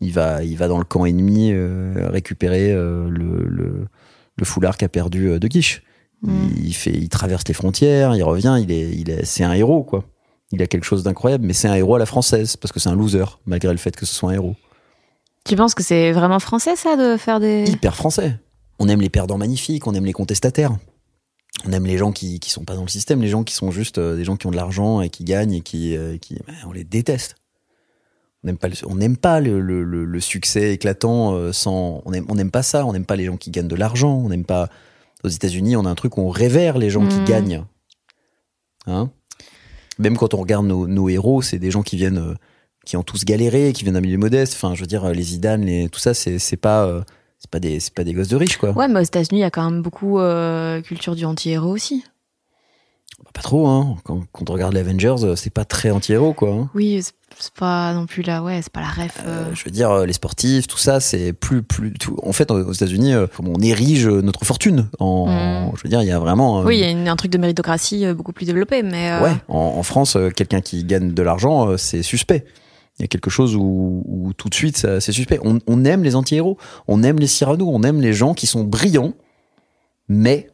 Il va, il va dans le camp ennemi euh, récupérer euh, le, le, le foulard qu'a perdu euh, de Guiche. Mm. Il, fait, il traverse les frontières, il revient. Il est, il est, c'est un héros quoi. Il a quelque chose d'incroyable, mais c'est un héros à la française parce que c'est un loser malgré le fait que ce soit un héros. Tu penses que c'est vraiment français ça de faire des. Hyper français. On aime les perdants magnifiques, on aime les contestataires. On aime les gens qui qui sont pas dans le système, les gens qui sont juste euh, des gens qui ont de l'argent et qui gagnent et qui euh, qui ben, on les déteste. On n'aime pas le, on n'aime pas le, le, succès éclatant euh, sans on aime on n'aime pas ça, on n'aime pas les gens qui gagnent de l'argent, on n'aime pas aux États-Unis, on a un truc où on révère les gens qui Mhm. gagnent. Hein? Même quand on regarde nos, nos héros, c'est des gens qui viennent euh, qui ont tous galéré, qui viennent d'un milieu modeste, enfin je veux dire euh, les Zidane, les tout ça c'est c'est pas euh, c'est pas des c'est pas des gosses de riches quoi. Ouais, mais aux États-Unis, il y a quand même beaucoup euh, culture du anti-héros aussi. Bah, Pas trop, hein. Quand, quand on regarde les Avengers, euh, c'est pas très anti-héros, quoi. hein. Oui, c'est- pas non plus là, ouais, c'est pas la ref. euh. Euh, je veux dire, les sportifs, tout ça, c'est plus, plus. Tout... En fait, aux États-Unis, on érige notre fortune. En, Mm. je veux dire, il y a vraiment. Oui, il y a une- un truc de méritocratie beaucoup plus développé, mais. Ouais. En, en France, quelqu'un qui gagne de l'argent, c'est suspect. Il y a quelque chose où, où tout de suite, c'est suspect. On, on aime les anti-héros, on aime les Cyrano, on aime les gens qui sont brillants, mais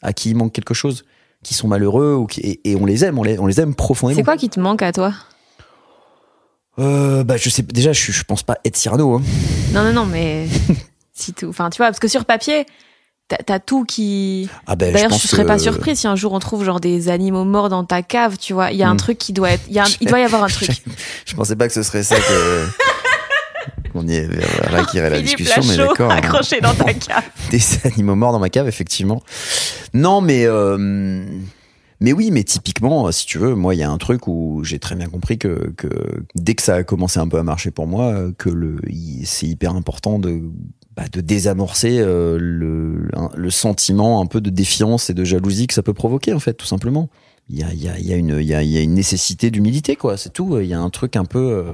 à qui il manque quelque chose, qui sont malheureux, ou qui, et, et on les aime, on les, on les aime profondément. C'est quoi qui te manque à toi? Euh, Bah, je sais, déjà, je, je pense pas être Cyrano. Hein. Non, non, non, mais si tout. Enfin, tu vois, parce que sur papier, t'as tout qui. Ah ben, D'ailleurs, je, pense serais que- pas surpris si un jour on trouve genre des animaux morts dans ta cave, tu vois. Il y a un Hmm. truc qui doit être. Il, y a un- il doit y avoir un truc. Je pensais pas que ce serait ça que. On y est vers qui irait la Philippe discussion, mais d'accord. hein. accroché dans ta cave. des animaux morts dans ma cave, effectivement. Non, mais euh, mais oui, mais typiquement, si tu veux, moi, il y a un truc où j'ai très bien compris que, que dès que ça a commencé un peu à marcher pour moi, que le c'est hyper important de bah, de désamorcer euh, le le sentiment un peu de défiance et de jalousie que ça peut provoquer, en fait, tout simplement. Il y a il y a y a une il y a, il y a une nécessité d'humilité, quoi. C'est tout. Il y a un truc un peu euh,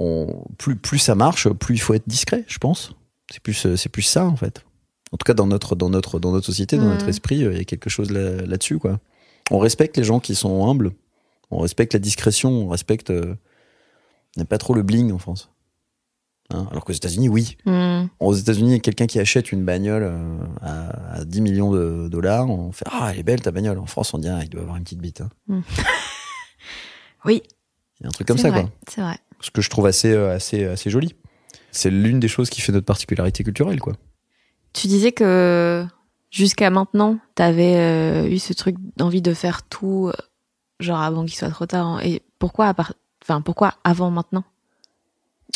on, plus plus ça marche, plus il faut être discret, je pense. C'est plus euh, c'est plus ça en fait. En tout cas dans notre dans notre dans notre société, dans notre esprit, euh, il y a quelque chose là- là-dessus quoi. On respecte les gens qui sont humbles. On respecte la discrétion, on respecte euh, on n'aime pas trop le bling en France. Hein, alors qu'aux États-Unis, oui. Hmm. Aux États-Unis, quelqu'un qui achète une bagnole euh, à, à 10 millions de dollars, on fait ah elle est belle ta bagnole. En France, on dit ah, il doit avoir une petite bite. hein. Oui. Il y a un truc comme c'est ça vrai, quoi. C'est vrai. Ce que je trouve assez euh, assez assez joli. C'est l'une des choses qui fait notre particularité culturelle, quoi. Tu disais que jusqu'à maintenant, t'avais euh, eu ce truc d'envie de faire tout, euh, genre avant qu'il soit trop tard. hein. Et pourquoi, à part... enfin, pourquoi avant maintenant?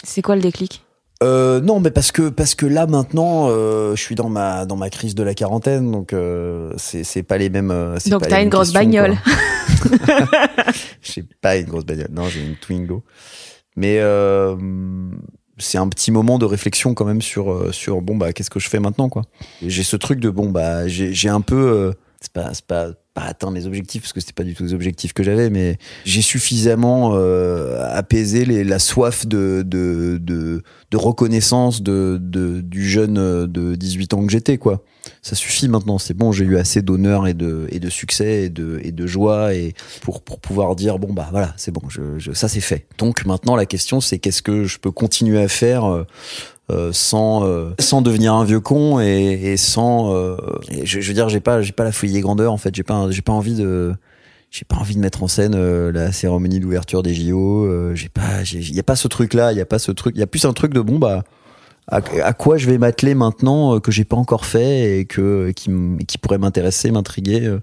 C'est quoi le déclic? Euh, non, mais parce que parce que là maintenant, euh, je suis dans ma dans ma crise de la quarantaine, donc euh, c'est c'est pas les mêmes. c'est Donc pas les t'as mêmes une grosse bagnole. J'ai pas une grosse bagnole. Non, j'ai une Twingo. Mais euh, c'est un petit moment de réflexion quand même sur euh, sur bon bah qu'est-ce que je fais maintenant quoi. J'ai ce truc de bon bah j'ai un peu euh, pas atteint mes objectifs parce que c'était pas du tout les objectifs que j'avais mais j'ai suffisamment euh, apaisé les, la soif de de de, de reconnaissance de, de du jeune euh, de 18 ans que j'étais quoi. Ça suffit maintenant, c'est bon, j'ai eu assez d'honneur et de et de succès et de et de joie et pour pour pouvoir dire bon bah voilà, c'est bon, je, je ça c'est fait. Donc maintenant la question c'est qu'est-ce que je peux continuer à faire euh, sans euh, sans devenir un vieux con et, et sans euh, et je, je veux dire j'ai pas j'ai pas la folie des grandeurs en fait. J'ai pas j'ai pas envie de j'ai pas envie de mettre en scène euh, la cérémonie d'ouverture des JO euh, j'ai pas il y a pas ce truc là il y a pas ce truc il y a plus un truc de bon bah à, quoi je vais m'atteler maintenant euh, que j'ai pas encore fait et que qui, qui pourrait m'intéresser m'intriguer euh,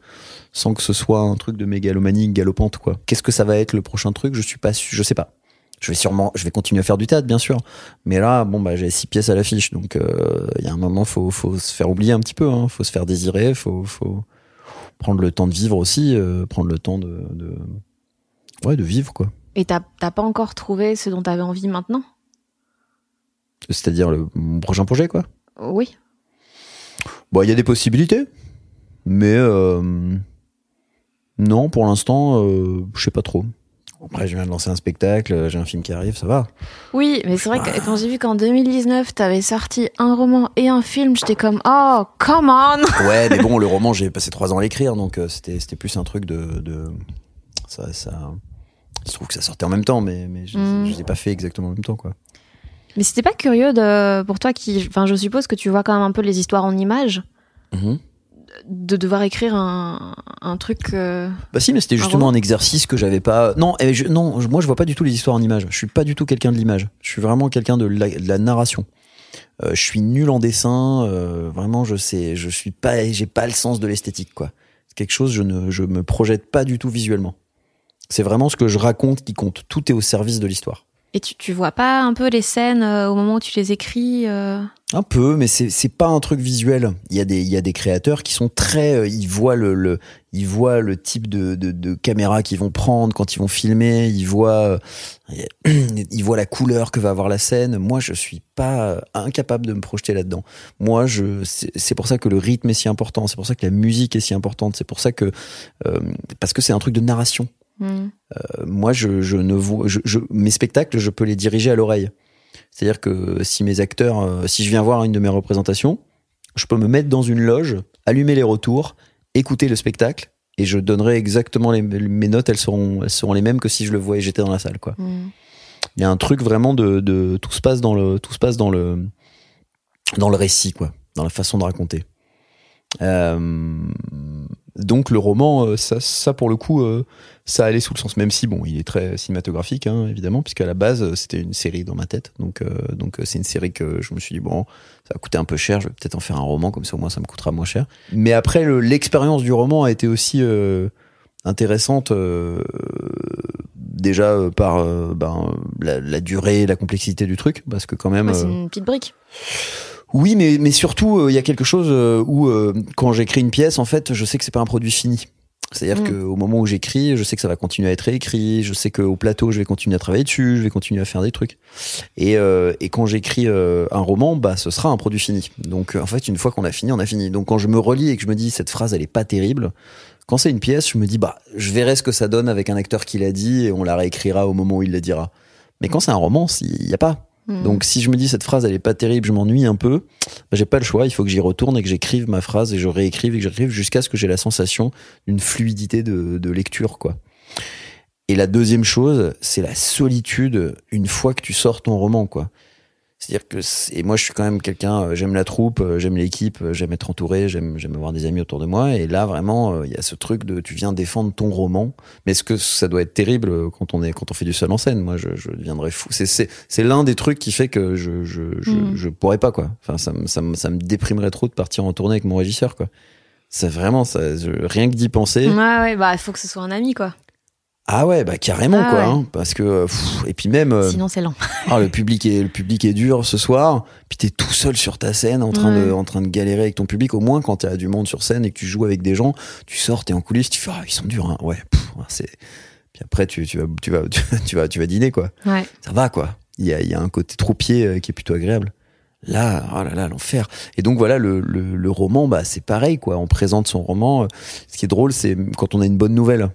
sans que ce soit un truc de mégalomanie galopante quoi. Qu'est-ce que ça va être le prochain truc? Je suis pas je sais pas je vais sûrement je vais continuer à faire du théâtre bien sûr. Mais là bon bah j'ai six pièces à l'affiche donc euh, il y a un moment faut faut se faire oublier un petit peu hein, faut se faire désirer faut faut prendre le temps de vivre aussi euh, prendre le temps de, de ouais de vivre quoi. Et t'as t'as pas encore trouvé ce dont t'avais envie maintenant? C'est-à-dire le mon prochain projet quoi? Oui. Bon, il y a des possibilités, mais euh, non, pour l'instant, euh, je sais pas trop. Après, je viens de lancer un spectacle, j'ai un film qui arrive, ça va. Oui, mais c'est vrai que quand j'ai vu qu'en 2019, t'avais sorti un roman et un film, j'étais comme oh come on. Ouais, mais bon, le roman, j'ai passé trois ans à l'écrire, donc euh, c'était plus un truc de, de ça, ça. Je trouve que ça sortait en même temps, mais mais je, Mm. je l'ai pas fait exactement en même temps, quoi. Mais c'était pas curieux de pour toi qui, enfin, je suppose que tu vois quand même un peu les histoires en images, Mhm. De devoir écrire un, un truc. euh, Bah si, mais c'était justement un exercice que j'avais pas. Non, et je, non, moi je vois pas du tout les histoires en images. Je suis pas du tout quelqu'un de l'image. Je suis vraiment quelqu'un de la, de la narration. Euh, je suis nul en dessin. euh, vraiment, je sais, je suis pas, j'ai pas le sens de l'esthétique, quoi. C'est quelque chose, je ne, je me projette pas du tout visuellement. C'est vraiment ce que je raconte qui compte. Tout est au service de l'histoire. Et tu, tu vois pas un peu les scènes euh, au moment où tu les écris euh, Un peu, mais c'est c'est pas un truc visuel. Il y a des il y a des créateurs qui sont très euh, ils voient le, le ils voient le type de, de de caméra qu'ils vont prendre quand ils vont filmer, ils voient euh, ils voient la couleur que va avoir la scène. Moi, je suis pas euh, incapable de me projeter là-dedans. Moi, je c'est pour ça que le rythme est si important, c'est pour ça que la musique est si importante, c'est pour ça que euh, parce que c'est un truc de narration. Hmm. Euh, moi, je, je ne vois, je, je- mes spectacles, je peux les diriger à l'oreille. C'est-à-dire que si mes acteurs, euh, si je viens voir une de mes représentations, je peux me mettre dans une loge, allumer les retours, écouter le spectacle, et je donnerai exactement les, mes notes. Elles seront, elles seront les mêmes que si je le voyais, j'étais dans la salle, quoi. Hmm. Il y a un truc vraiment de, de tout se passe dans le tout se passe dans le dans le récit quoi, dans la façon de raconter. Euh, donc le roman, ça, ça pour le coup, euh, ça allait sous le sens, même si bon, il est très cinématographique, hein, évidemment, puisqu'à la base c'était une série dans ma tête. Donc, euh, donc euh, c'est une série que je me suis dit bon, ça va coûter un peu cher, je vais peut-être en faire un roman, comme ça au moins ça me coûtera moins cher. Mais après, le- l'expérience du roman a été aussi euh, intéressante, euh, déjà euh, par euh, ben, la, la durée, la complexité du truc, parce que quand même. Ouais, c'est une petite brique. oui, mais, mais surtout, il y a quelque chose où, euh, quand j'écris une pièce, en fait, je sais que c'est pas un produit fini. C'est-à-dire Mm. qu'au moment où j'écris, je sais que ça va continuer à être réécrit, je sais qu'au plateau, je vais continuer à travailler dessus, je vais continuer à faire des trucs. Et, euh, et quand j'écris euh, un roman, bah, ce sera un produit fini. Donc, en fait, une fois qu'on a fini, on a fini. Donc, quand je me relis et que je me dis, cette phrase, elle est pas terrible, quand c'est une pièce, je me dis, bah, je verrai ce que ça donne avec un acteur qui l'a dit et on la réécrira au moment où il le dira. Mais quand c'est un roman, il n'y a pas. Mm. Donc si je me dis cette phrase elle est pas terrible, je m'ennuie un peu, bah, j'ai pas le choix, il faut que j'y retourne et que j'écrive ma phrase et je réécrive et que j'écrive jusqu'à ce que j'ai la sensation d'une fluidité de, de lecture quoi. Et la deuxième chose, c'est la solitude une fois que tu sors ton roman quoi. C'est-à-dire que et moi je suis quand même quelqu'un euh, j'aime la troupe, euh, j'aime l'équipe, euh, j'aime être entouré, j'aime j'aime avoir des amis autour de moi et là vraiment il y a ce truc de tu viens défendre ton roman mais est-ce que ça doit être terrible quand on est quand on fait du seul en scène? Moi, je, je deviendrais fou. C'est c'est c'est l'un des trucs qui fait que je je je, Mm. je pourrais pas quoi. Enfin, ça me ça me ça me déprimerait trop de partir en tournée avec mon régisseur quoi. C'est vraiment ça. je- rien que d'y penser. Ouais, ouais, bah, il faut que ce soit un ami, quoi. Ah ouais, bah carrément Ah quoi. ouais. hein, parce que euh, pff, et puis même euh, Sinon, c'est lent. ah, le public est le public est dur ce soir. Puis t'es tout seul sur ta scène en train de en train de galérer avec ton public. Au moins quand t'as du monde sur scène et que tu joues avec des gens, tu sors, t'es en coulisses, tu fais ah ils sont durs. Hein. Ouais. c'est. Puis après tu tu vas tu vas tu vas tu vas dîner quoi Ouais. ça va quoi. Il y a, il y a un côté troupier euh, qui est plutôt agréable. Là, oh là là, l'enfer. Et donc voilà, le, le, le roman, bah c'est pareil quoi. On présente son roman. Ce qui est drôle, c'est quand on a une bonne nouvelle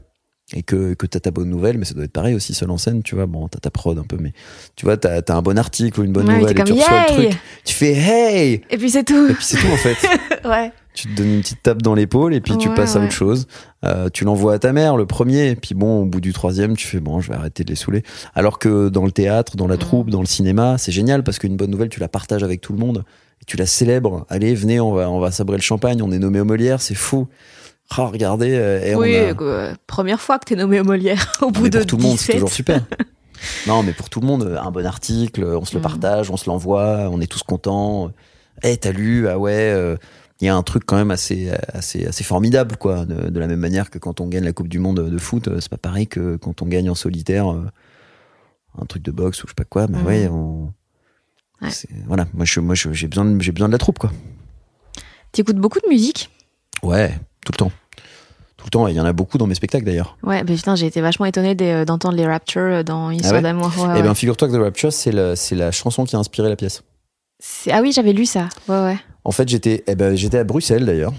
et que que t'as ta bonne nouvelle, mais ça doit être pareil aussi seul en scène, tu vois. Bon, t'as ta prod un peu, mais tu vois, t'as as un bon article ou une bonne Ouais, nouvelle et tu reçois le truc. Tu fais hey Et puis, c'est tout. et puis c'est tout en fait. ouais. tu te donnes une petite tape dans l'épaule et puis tu passes à autre chose. Euh, tu l'envoies à ta mère le premier, et puis bon, au bout du troisième, tu fais bon, je vais arrêter de les saouler. Alors que dans le théâtre, dans la Mhm. troupe, dans le cinéma, c'est génial parce qu'une bonne nouvelle, tu la partages avec tout le monde et tu la célèbres. Allez, venez, on va, on va sabrer le champagne. On est nommé au Molière, c'est fou. Ah, regardez, euh, et Oui, on a... euh, première fois que t'es nommé au Molière au bout Mais de pour tout le monde, c'est 17. toujours super. non, mais pour tout le monde, un bon article, on se le Mhm. partage, on se l'envoie, on est tous contents. Eh, t'as lu Ah ouais. euh, Il y a un truc quand même assez, assez, assez formidable, quoi. De, de la même manière que quand on gagne la Coupe du Monde de foot, euh, c'est pas pareil que quand on gagne en solitaire euh, un truc de boxe ou je sais pas quoi. Bah Mhm. ouais, on. Ouais. Voilà, moi, je, moi je- j'ai besoin, j'ai besoin de la troupe, quoi. T'écoutes beaucoup de musique? Ouais, tout le temps. Tout le temps, et il y en a beaucoup dans mes spectacles d'ailleurs. Ouais, bah putain, j'ai été vachement étonnée des- euh, d'entendre les Rapture euh, dans Histoire Ah ouais d'amour. Ouais, Eh ouais. ben, figure-toi que The Rapture, c'est la, c'est la chanson qui a inspiré la pièce. Ah oui, j'avais lu ça. Ouais, ouais. En fait, j'étais eh ben, j'étais à Bruxelles d'ailleurs.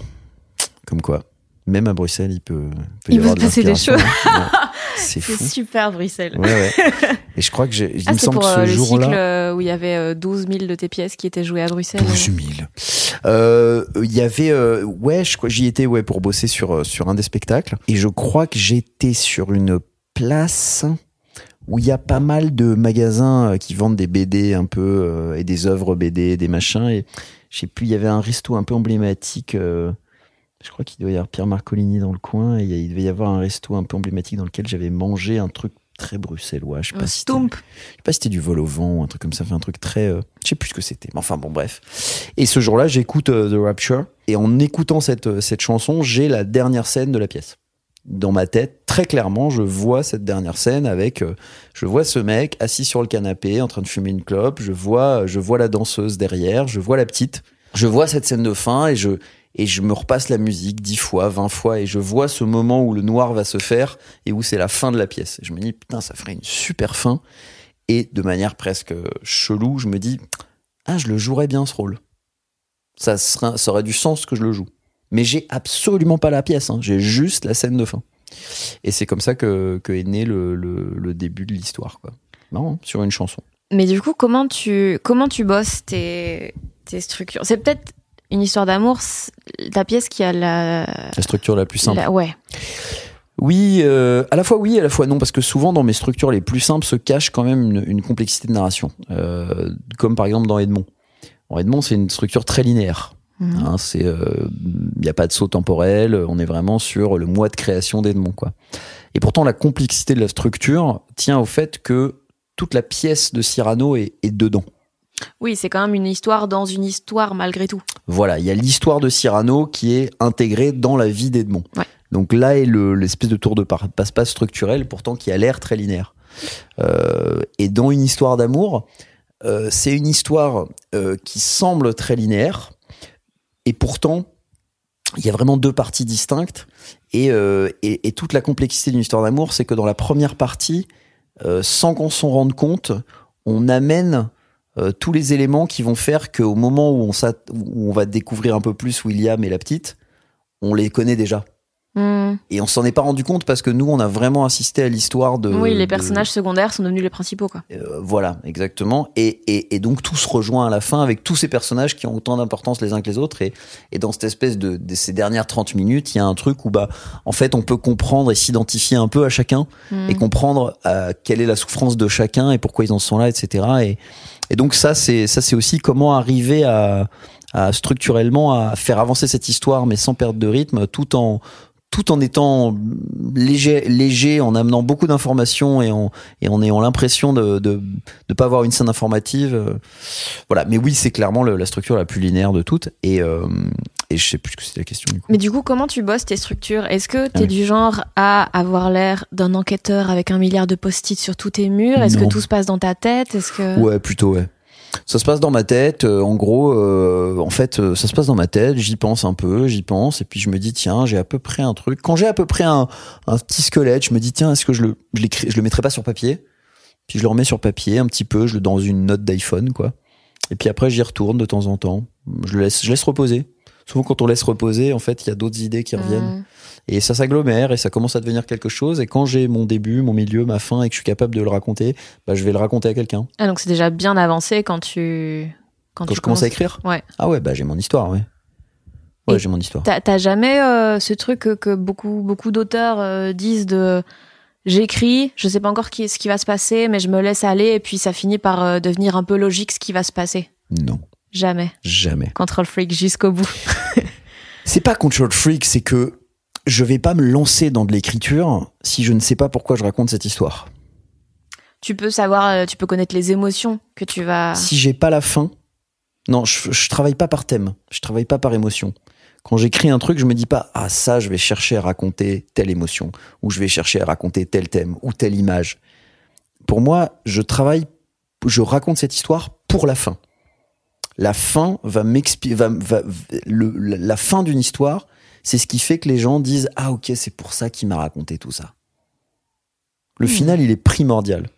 Comme quoi, même à Bruxelles, il peut, peut y Il peut avoir se de passer des. Ouais. C'est C'est fou. super, Bruxelles. Ouais, ouais. Et je crois que j'ai, il Ah, me semble pour que euh, ce le cycle jour-là. euh, où il y avait euh, 12 000 de tes pièces qui étaient jouées à Bruxelles. 12 000. Euh, Il y avait, euh, ouais, j'y étais, ouais, pour bosser sur euh, sur un des spectacles. Et je crois que j'étais sur une place où il y a pas mal de magasins euh, qui vendent des BD un peu euh, et des œuvres BD, des machins. Et je sais plus, il y avait un resto un peu emblématique. Je crois qu'il devait y avoir Pierre Marcolini dans le coin et il devait y avoir un resto un peu emblématique dans lequel j'avais mangé un truc très bruxellois. Je sais pas Un si sais pas si c'était du vol au vent ou un truc comme ça, fait un truc très. euh, je sais plus ce que c'était. Mais enfin bon, bref. Et ce jour-là, j'écoute euh, The Rapture. Et en écoutant cette, euh, cette chanson, j'ai la dernière scène de la pièce. Dans ma tête, très clairement, je vois cette dernière scène avec. euh, je vois ce mec assis sur le canapé en train de fumer une clope. Je vois, je vois la danseuse derrière. Je vois la petite. Je vois cette scène de fin et je. Et je me repasse la musique dix fois, vingt fois, et je vois ce moment où le noir va se faire et où c'est la fin de la pièce. Et je me dis, putain, ça ferait une super fin. Et de manière presque chelou, je me dis, ah, je le jouerais bien ce rôle. Ça, serait, aurait du sens que je le joue. Mais j'ai absolument pas la pièce, hein. j'ai juste la scène de fin. Et c'est comme ça que, est né le début de l'histoire, quoi. Non, hein, sur une chanson. Mais du coup, comment tu, comment tu bosses tes, tes structures? C'est peut-être une histoire d'amour, ta pièce qui a la. La structure la plus simple. la- ouais. Oui, euh, à la fois oui, à la fois non, parce que souvent dans mes structures les plus simples se cache quand même une, une complexité de narration, euh, comme par exemple dans Edmond. En Edmond, c'est une structure très linéaire. Mhm. Hein, c'est, il n'y a pas de saut temporel. On est vraiment sur le mois de création d'Edmond, quoi. Et pourtant, la complexité de la structure tient au fait que toute la pièce de Cyrano est, est dedans. Oui, c'est quand même une histoire dans une histoire malgré tout. Voilà, il y a l'histoire de Cyrano qui est intégrée dans la vie d'Edmond. Ouais. Donc là est le- l'espèce de tour de passe-passe structurel, pourtant qui a l'air très linéaire. Euh, et dans une histoire d'amour, euh, c'est une histoire euh, qui semble très linéaire, et pourtant il y a vraiment deux parties distinctes. Et, et, et toute la complexité d'une histoire d'amour, c'est que dans la première partie, sans qu'on s'en rende compte, on amène euh, tous les éléments qui vont faire qu'au moment où on, s'at- où on va découvrir un peu plus William et la petite, on les connaît déjà. Hmm. Et on s'en est pas rendu compte parce que nous, on a vraiment assisté à l'histoire de. oui, les de- personnages secondaires sont devenus les principaux, quoi. euh, voilà, exactement. Et, et, et donc tout se rejoint à la fin avec tous ces personnages qui ont autant d'importance les uns que les autres. Et, et dans cette espèce de, de ces dernières 30 minutes, il y a un truc où bah en fait on peut comprendre et s'identifier un peu à chacun Hmm. et comprendre euh, quelle est la souffrance de chacun et pourquoi ils en sont là, etc. Et, et donc ça c'est ça c'est aussi comment arriver à, à structurellement à faire avancer cette histoire mais sans perdre de rythme tout en tout en étant léger, léger, en amenant beaucoup d'informations et en, et en ayant l'impression de, de, de pas avoir une scène informative. euh, Voilà. Mais oui, c'est clairement le- la structure la plus linéaire de toutes. Et, euh, et je sais plus ce que c'était la question du coup. Mais du coup, comment tu bosses tes structures? Est-ce que t'es oui. du genre à avoir l'air d'un enquêteur avec un milliard de post-it sur tous tes murs? Est-ce que tout se passe dans ta tête? Est-ce que Ouais, plutôt, ouais. Ça se passe dans ma tête. euh, en gros, euh, en fait, euh, ça se passe dans ma tête. J'y pense un peu, j'y pense, et puis je me dis tiens, j'ai à peu près un truc. Quand j'ai à peu près un, un petit squelette, je me dis tiens, est-ce que je le, je je le mettrai pas sur papier? Puis je le remets sur papier un petit peu, je le dans une note d'iPhone, quoi. Et puis après, j'y retourne de temps en temps. Je le laisse, je laisse reposer. Souvent, quand on laisse reposer, en fait, il y a d'autres idées qui reviennent. Hmm. Et ça s'agglomère et ça commence à devenir quelque chose. Et quand j'ai mon début, mon milieu, ma fin et que je suis capable de le raconter, bah, je vais le raconter à quelqu'un. Ah, donc c'est déjà bien avancé quand tu quand, Quand tu je commence à écrire Ouais. Ah ouais, bah j'ai mon histoire, ouais. Ouais, j'ai mon histoire. T'as t'as jamais euh, ce truc que, que beaucoup beaucoup d'auteurs euh, disent de j'écris, je sais pas encore qui, ce qui va se passer, mais je me laisse aller et puis ça finit par euh, devenir un peu logique ce qui va se passer. Non, Jamais. jamais. Control freak jusqu'au bout. C'est pas control freak, c'est que je vais pas me lancer dans de l'écriture si je ne sais pas pourquoi je raconte cette histoire. Tu peux savoir, euh, tu peux connaître les émotions que tu vas. Si j'ai pas la fin, non, je, je travaille pas par thème, je travaille pas par émotion. Quand j'écris un truc, je me dis pas ah ça, je vais chercher à raconter telle émotion ou je vais chercher à raconter tel thème ou telle image. Pour moi, je travaille, je raconte cette histoire pour la fin. La fin va m'expliquer, va, va- le- la fin d'une histoire, c'est ce qui fait que les gens disent ah ok c'est pour ça qu'il m'a raconté tout ça. Le Hmm. final, il est primordial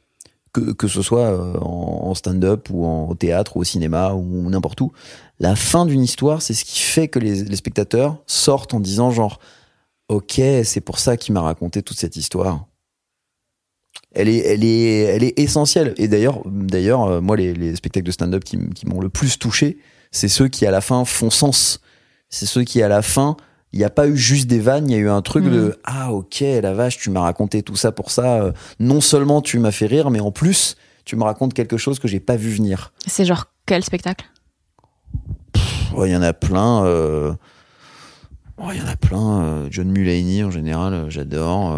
que, que ce soit euh, en, en stand-up ou en, au théâtre ou au cinéma ou n'importe où. La fin d'une histoire, c'est ce qui fait que les, les spectateurs sortent en disant genre, ok, c'est pour ça qu'il m'a raconté toute cette histoire. Elle est, elle est, elle est essentielle. Et d'ailleurs, d'ailleurs, euh, moi, les, les spectacles de stand-up qui, m'ont le plus touché, c'est ceux qui à la fin font sens. C'est ceux qui à la fin, il n'y a pas eu juste des vannes, il y a eu un truc Mhm. de ah ok la vache, tu m'as raconté tout ça pour ça. euh, non seulement tu m'as fait rire, mais en plus tu me racontes quelque chose que j'ai pas vu venir. C'est genre quel spectacle? Oh, Il y en a plein. euh, oh, Il y en a plein. John Mulaney en général, j'adore.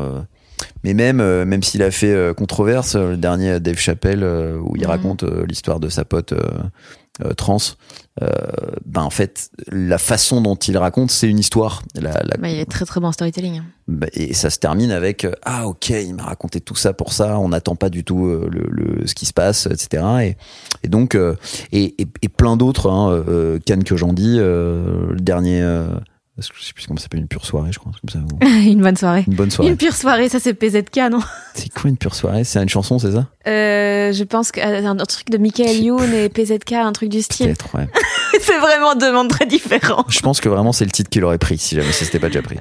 Mais même, euh, même s'il a fait euh, controverse, euh, le dernier Dave Chappelle euh, où il Mhm. raconte l'histoire de sa pote trans, ben en fait la façon dont il raconte, c'est une histoire. La, la- bah, Il est très très bon en storytelling. hein. bah, et ça se termine avec ah ok il m'a raconté tout ça pour ça on n'attend pas du tout le, le- ce qui se passe etc et, et donc et, et, et plein d'autres hein, Cannes que j'en dis le dernier euh, je sais plus comment ça s'appelle une pure soirée je crois un truc comme ça ou- Une bonne soirée. une bonne soirée. Une pure soirée, ça c'est PZK, non? C'est quoi une pure soirée? C'est une chanson c'est ça? Euh, Je pense qu'un un truc de Michael Youn et PZK, un truc du style. peut-être ouais. C'est vraiment deux mondes très différents. je pense que vraiment c'est le titre qu'il aurait pris si jamais ça s'était pas déjà pris.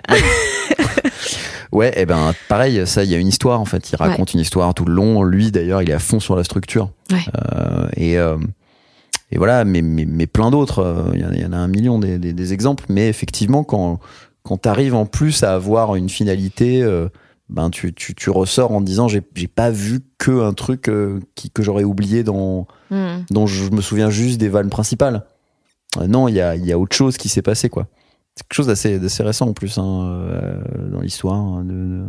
Ouais et ben pareil ça il y a une histoire en fait. Il raconte une histoire tout le long. Lui d'ailleurs il est à fond sur la structure. Ouais. Euh, et euh, et voilà mais mais, mais plein d'autres euh, il y, en a- un million des, des, des exemples mais effectivement quand quand t'arrives en plus à avoir une finalité euh, ben tu, tu, tu ressors en disant j'ai pas vu que un truc euh, qui, que j'aurais oublié dans Hmm. dont je me souviens juste des vannes principales. Euh, non, il y a, y a autre chose qui s'est passé, quoi. C'est quelque chose d'assez, récent en plus, hein, dans l'histoire. hein, Il n'y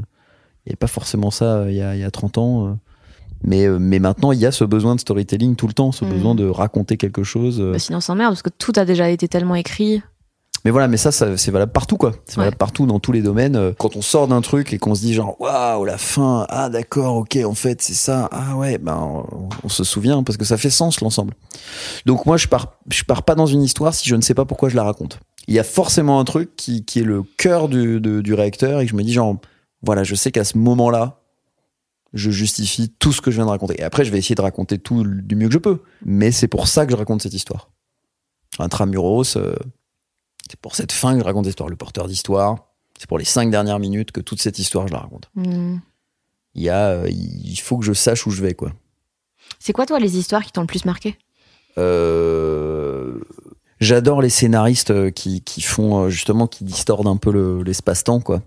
avait pas forcément ça il y a, il y a 30 ans. Mais, euh, mais maintenant, il y a ce besoin de storytelling tout le temps, ce Mhm. besoin de raconter quelque chose. euh. Bah, sinon, c'est merde parce que tout a déjà été tellement écrit. Mais voilà, mais ça, ça c'est valable partout, quoi. C'est Ouais. valable partout, dans tous les domaines. Euh, Quand on sort d'un truc et qu'on se dit genre, waouh, la fin, ah d'accord, ok, en fait, c'est ça, ah ouais, ben, on, on se souvient parce que ça fait sens l'ensemble. Donc moi, je pars, je pars pas dans une histoire si je ne sais pas pourquoi je la raconte. Il y a forcément un truc qui, qui est le cœur du, de- du réacteur et que je me dis genre, voilà, je sais qu'à ce moment-là, je justifie tout ce que je viens de raconter. Et après, je vais essayer de raconter tout du mieux que je peux. Mais c'est pour ça que je raconte cette histoire. Intramuros, euh, c'est pour cette fin que je raconte l'histoire. Le porteur d'histoire, c'est pour les cinq dernières minutes que toute cette histoire, je la raconte. Hmm. Il y a, euh, il faut que je sache où je vais, quoi. C'est quoi, toi, les histoires qui t'ont le plus marqué? Euh, J'adore les scénaristes euh, qui, qui font justement qui distordent un peu le- l'espace-temps quoi.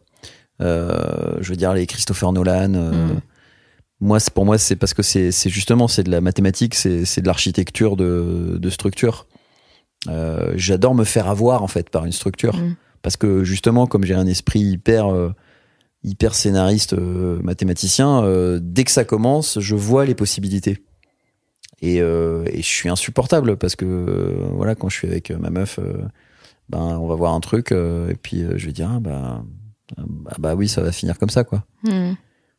Je veux dire les Christopher Nolan. euh, Mm. Moi, pour moi, c'est parce que c'est justement c'est de la mathématique, c'est de l'architecture de, de structure. Euh, J'adore me faire avoir en fait par une structure Mm. parce que justement comme j'ai un esprit hyper euh, hyper scénariste euh, mathématicien, dès que ça commence, je vois les possibilités. Et, et je suis insupportable parce que voilà quand je suis avec ma meuf ben on va voir un truc et puis je vais dire ah, bah, bah bah oui ça va finir comme ça quoi Hmm.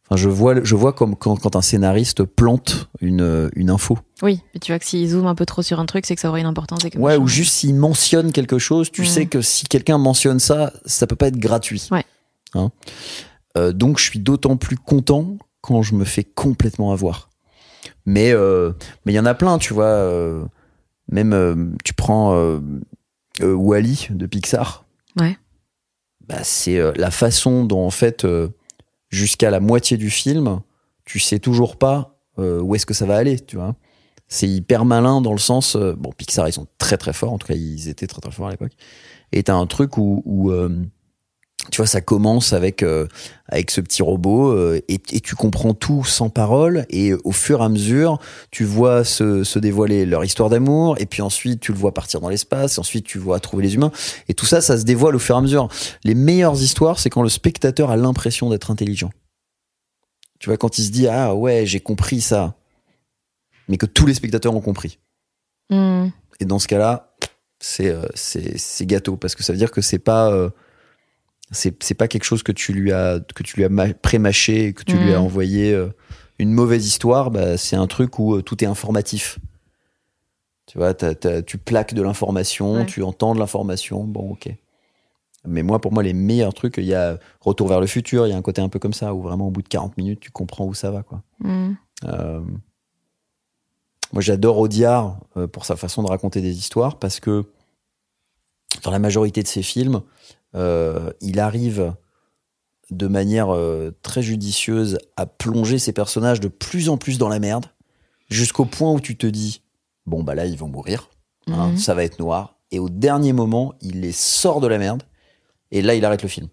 Enfin je vois je vois comme quand, quand un scénariste plante une euh, une info Oui, mais tu vois que s'ils zooment un peu trop sur un truc, c'est que ça aurait une importance. et que ouais ou juste s'il mentionne quelque chose tu Mhm. sais que si quelqu'un mentionne ça ça peut pas être gratuit Ouais. Hein Euh, donc je suis d'autant plus content quand je me fais complètement avoir mais euh, mais il y en a plein tu vois euh, même euh, tu prends euh, Wall-E de Pixar Ouais. bah, c'est euh, la façon dont en fait euh, jusqu'à la moitié du film tu sais toujours pas euh, où est-ce que ça va aller tu vois. C'est hyper malin dans le sens euh, bon Pixar ils sont très très forts en tout cas ils étaient très très forts à l'époque. Et t'as un truc où, où euh, tu vois ça commence avec euh, avec ce petit robot euh, et, et tu comprends tout sans parole et au fur et à mesure tu vois se, se dévoiler leur histoire d'amour et puis ensuite tu le vois partir dans l'espace et ensuite tu vois trouver les humains et tout ça ça se dévoile au fur et à mesure. Les meilleures histoires c'est quand le spectateur a l'impression d'être intelligent. Tu vois quand il se dit ah ouais j'ai compris ça. Mais que tous les spectateurs ont compris. Hmm. et dans ce cas-là, c'est euh, c'est c'est gâteau parce que ça veut dire que c'est pas euh, c'est pas quelque chose que tu lui as que tu lui as pré-mâché, que tu lui as Mhm. envoyé euh, une mauvaise histoire. Bah, c'est un truc où euh, tout est informatif. Tu vois, t'as- tu plaques de l'information, Ouais. tu entends de l'information. Bon, ok. Mais moi, pour moi, les meilleurs trucs, il y a Retour vers le futur. Il y a un côté un peu comme ça où vraiment au bout de 40 minutes, tu comprends où ça va, quoi. Hmm. Euh, moi, j'adore Audiard pour sa façon de raconter des histoires parce que dans la majorité de ses films, il arrive de manière euh, très judicieuse à plonger ses personnages de plus en plus dans la merde jusqu'au point où tu te dis bon bah là ils vont mourir, hein, Mhm. ça va être noir et au dernier moment il les sort de la merde et là il arrête le film.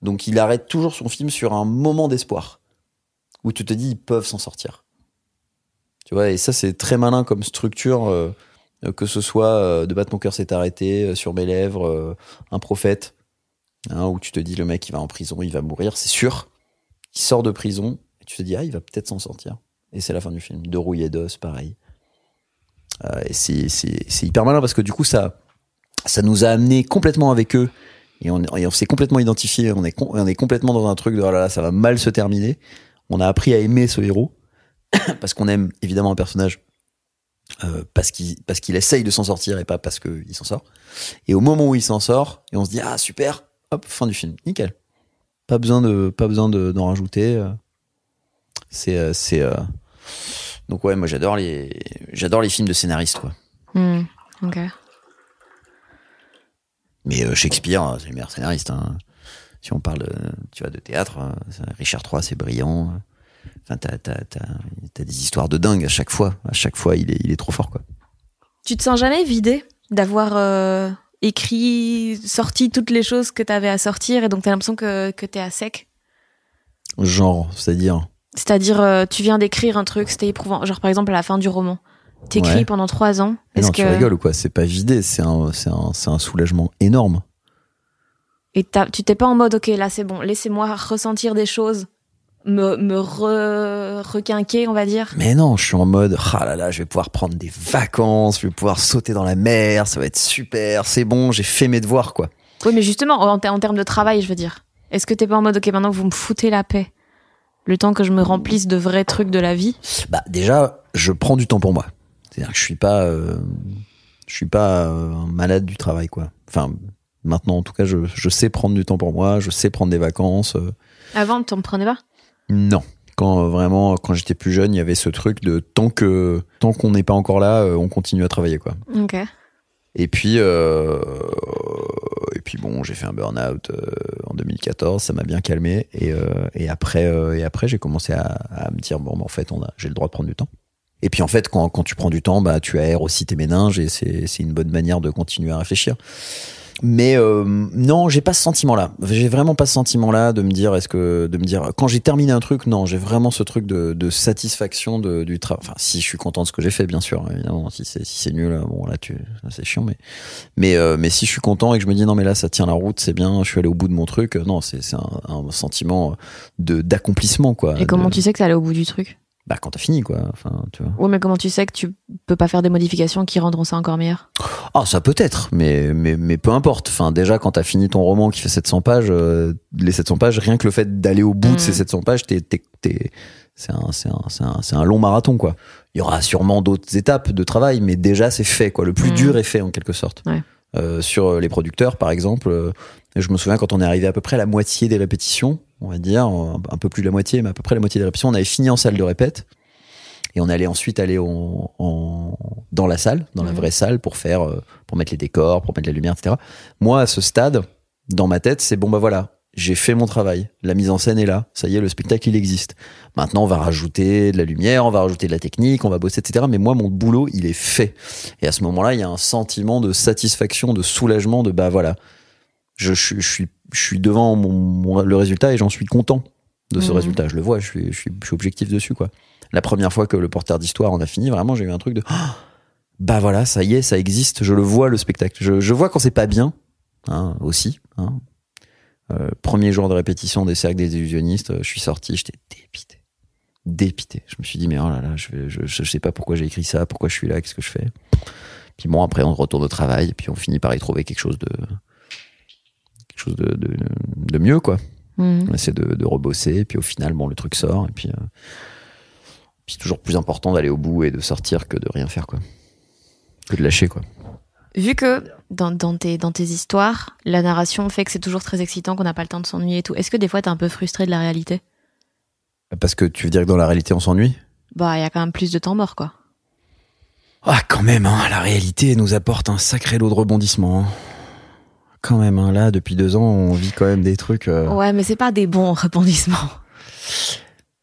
Donc il arrête toujours son film sur un moment d'espoir où tu te dis ils peuvent s'en sortir. Tu vois, et ça c'est très malin comme structure, euh, euh, que ce soit euh, de battre mon cœur s'est arrêté, euh, sur mes lèvres, euh, un prophète, hein, où tu te dis le mec il va en prison, il va mourir, c'est sûr. Il sort de prison et tu te dis ah il va peut-être s'en sortir. Et c'est la fin du film. De rouille et d'os, pareil. Euh, et c'est hyper malin parce que du coup ça ça nous a amené complètement avec eux et on, s'est complètement identifié. On est on est complètement dans un truc de oh là là ça va mal se terminer. On a appris à aimer ce héros parce qu'on aime évidemment un personnage euh, parce qu'il parce qu'il essaye de s'en sortir et pas parce qu'il s'en sort. Et au moment où il s'en sort, et on se dit ah super, hop fin du film, nickel. Pas besoin de pas besoin de- d'en rajouter. euh. C'est euh, c'est euh, donc ouais moi j'adore les j'adore les films de scénaristes quoi. Hmm. Ok. Mais euh, Shakespeare c'est le meilleur scénariste. Hein. Si on parle de, tu vois de théâtre, Richard III c'est brillant. Enfin t'as t'as t'as t'as des histoires de dingue à chaque fois. À chaque fois il est il est trop fort quoi. Tu te sens jamais vidé d'avoir euh, écrit, sorti toutes les choses que t'avais à sortir et donc t'as l'impression que, que t'es à sec Genre, c'est-à-dire C'est-à-dire, euh, tu viens d'écrire un truc, c'était éprouvant. Genre, par exemple, à la fin du roman. T'écris Ouais. pendant trois ans. Mais Est-ce Non, que... tu rigoles ou quoi? C'est pas vidé, c'est un, c'est un, c'est un soulagement énorme. Et t'as- tu t'es pas en mode, ok, là c'est bon, laissez-moi ressentir des choses, me, me re- requinquer, on va dire. Mais non, je suis en mode, ah là là, je vais pouvoir prendre des vacances, je vais pouvoir sauter dans la mer, ça va être super, c'est bon, j'ai fait mes devoirs, quoi. Oui, mais justement, en, ter- en termes de travail, je veux dire. Est-ce que t'es pas en mode, ok, maintenant vous me foutez la paix Le temps que je me remplisse de vrais trucs de la vie? Bah, déjà, je prends du temps pour moi. C'est-à-dire que je suis pas, euh, je suis pas euh, malade du travail, quoi. Enfin, maintenant, en tout cas, je, je sais prendre du temps pour moi, je sais prendre des vacances. euh, Avant, t'en prenais pas? Non. Quand euh, vraiment, quand j'étais plus jeune, il y avait ce truc de tant que tant qu'on n'est pas encore là, euh, on continue à travailler quoi. Ok. Et puis euh, et puis bon, j'ai fait un burn-out euh, en 2014, ça m'a bien calmé et euh, et après euh, et après j'ai commencé à, à me dire bon, bah, en fait, on a j'ai le droit de prendre du temps. Et puis en fait, quand, quand tu prends du temps, bah tu aères aussi tes méninges et c'est c'est une bonne manière de continuer à réfléchir. Mais euh, non, j'ai pas ce sentiment-là. J'ai vraiment pas ce sentiment-là de me dire, est-ce que de me dire quand j'ai terminé un truc, non, j'ai vraiment ce truc de, de satisfaction de, du travail. Enfin, si je suis content de ce que j'ai fait, bien sûr, évidemment. Si c'est si c'est nul, bon là, tu, c'est chiant, mais mais euh, mais si je suis content et que je me dis non, mais là, ça tient la route, c'est bien, je suis allé au bout de mon truc. Non, c'est c'est un, un sentiment de d'accomplissement quoi. Et comment tu sais que t'es allé au bout du truc? Bah quand t'as fini quoi. Enfin, tu vois. Oui, mais comment tu sais que tu peux pas faire des modifications qui rendront ça encore meilleur? Ah, ça peut être, mais, mais, mais peu importe. Enfin, déjà, quand t'as fini ton roman qui fait 700 pages, euh, les 700 pages, rien que le fait d'aller au bout Mm. de ces 700 pages, t'es, t'es, t'es- c'est un, c'est un, c'est un, c'est un long marathon, quoi. Il y aura sûrement d'autres étapes de travail, mais déjà, c'est fait, quoi. Le plus Mm. dur est fait, en quelque sorte. Ouais. Euh, sur les producteurs, par exemple, euh, je me souviens quand on est arrivé à peu près à la moitié des répétitions, on va dire, un peu plus de la moitié, mais à peu près la moitié des répétitions, on avait fini en salle de répète. Et on allait ensuite aller en, en- dans la salle, dans la Mhm. vraie salle, pour faire, euh, pour mettre les décors, pour mettre la lumière, etc. Moi, à ce stade, dans ma tête, c'est bon, bah voilà, j'ai fait mon travail. La mise en scène est là. Ça y est, le spectacle, il existe. Maintenant, on va rajouter de la lumière, on va rajouter de la technique, on va bosser, etc. Mais moi, mon boulot, il est fait. Et à ce moment-là, il y a un sentiment de satisfaction, de soulagement, de bah voilà, je, je, je suis, je suis devant mon, mon- le résultat et j'en suis content de ce Mhm. résultat. Je le vois, je suis, je suis, je suis objectif dessus, quoi. La première fois que le porteur d'histoire en a fini, vraiment, j'ai eu un truc de Ah, bah voilà, ça y est, ça existe, je le vois le spectacle. Je, je vois quand c'est pas bien, hein, aussi. Hein. Euh, premier jour de répétition des cercles des illusionnistes, je suis sorti, j'étais dépité. Dépité. Je me suis dit, mais oh là là, je, je, je sais pas pourquoi j'ai écrit ça, pourquoi je suis là, qu'est-ce que je fais? Puis bon, après, on retourne au travail, et puis on finit par y trouver quelque chose de. Quelque chose de, de, de mieux, quoi. Mhm. On essaie de, de rebosser, et puis au final, bon, le truc sort, et puis. euh, puis c'est toujours plus important d'aller au bout et de sortir que de rien faire, quoi. Que de lâcher, quoi. Vu que dans, dans, tes, dans tes histoires, la narration fait que c'est toujours très excitant, qu'on n'a pas le temps de s'ennuyer et tout, est-ce que des fois t'es un peu frustré de la réalité? Parce que tu veux dire que dans la réalité, on s'ennuie? Bah, il y a quand même plus de temps mort, quoi. Ah, quand même, hein, la réalité nous apporte un sacré lot de rebondissements. hein. Quand même, hein, là, depuis deux ans, on vit quand même des trucs. euh, Ouais, mais c'est pas des bons rebondissements.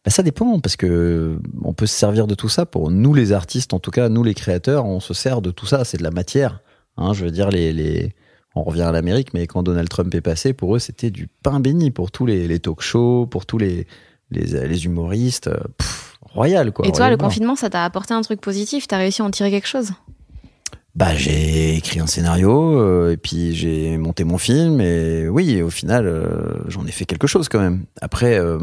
bah, ça dépend, parce que on peut se servir de tout ça pour nous, les artistes, en tout cas, nous, les créateurs, on se sert de tout ça. C'est de la matière. Hein, je veux dire, les, les... on revient à l'Amérique, mais quand Donald Trump est passé, pour eux, c'était du pain béni pour tous les, les talk-shows, pour tous les, les, les humoristes. euh, pff, royal, quoi. et toi, le confinement, ça t'a apporté un truc positif? T'as réussi à en tirer quelque chose? Bah, j'ai écrit un scénario euh, et puis j'ai monté mon film et oui, au final, euh, j'en ai fait quelque chose quand même. Après, euh,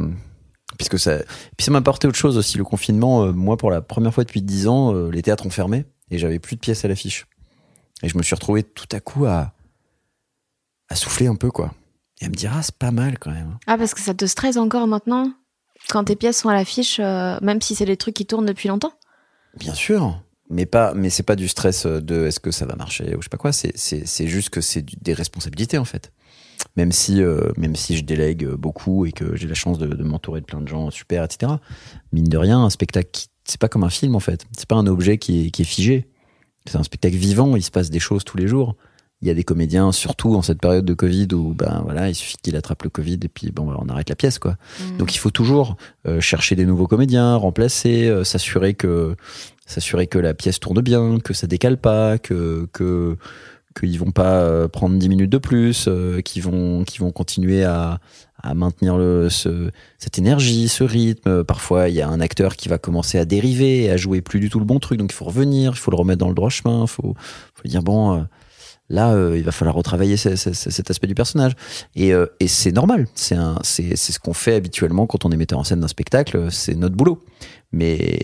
puisque ça, puis ça m'a apporté autre chose aussi le confinement. moi, pour la première fois depuis dix ans, les théâtres ont fermé et j'avais plus de pièces à l'affiche. Et je me suis retrouvé tout à coup à à souffler un peu quoi et à me dire ah c'est pas mal quand même. Ah, parce que ça te stresse encore maintenant Quand tes pièces sont à l'affiche, même si c'est des trucs qui tournent depuis longtemps? Bien sûr. Mais pas, mais c'est pas du stress de est-ce que ça va marcher ou je sais pas quoi. C'est, c'est, c'est juste que c'est des responsabilités en fait. Même si, euh, même si je délègue beaucoup et que j'ai la chance de, de m'entourer de plein de gens super, etc. Mine de rien, un spectacle, c'est pas comme un film en fait. C'est pas un objet qui est, qui est figé. C'est un spectacle vivant. Il se passe des choses tous les jours. Il y a des comédiens, surtout en cette période de Covid où ben voilà, il suffit qu'il attrape le Covid et puis bon, on arrête la pièce quoi. Donc il faut toujours euh, chercher des nouveaux comédiens, remplacer, euh, s'assurer que s'assurer que la pièce tourne bien, que ça décale pas, que que qu'ils vont pas euh, prendre 10 minutes de plus, euh, qu'ils vont, qu'ils vont continuer à, à maintenir le, ce, cette énergie, ce rythme. Parfois, il y a un acteur qui va commencer à dériver, à jouer plus du tout le bon truc, donc il faut revenir, il faut le remettre dans le droit chemin, il faut, faut dire bon, euh, là, il va falloir retravailler ce- ce- ce- cet aspect du personnage. Et, euh, et c'est normal, c'est ce qu'on fait habituellement quand on est metteur en scène d'un spectacle, c'est notre boulot. Mais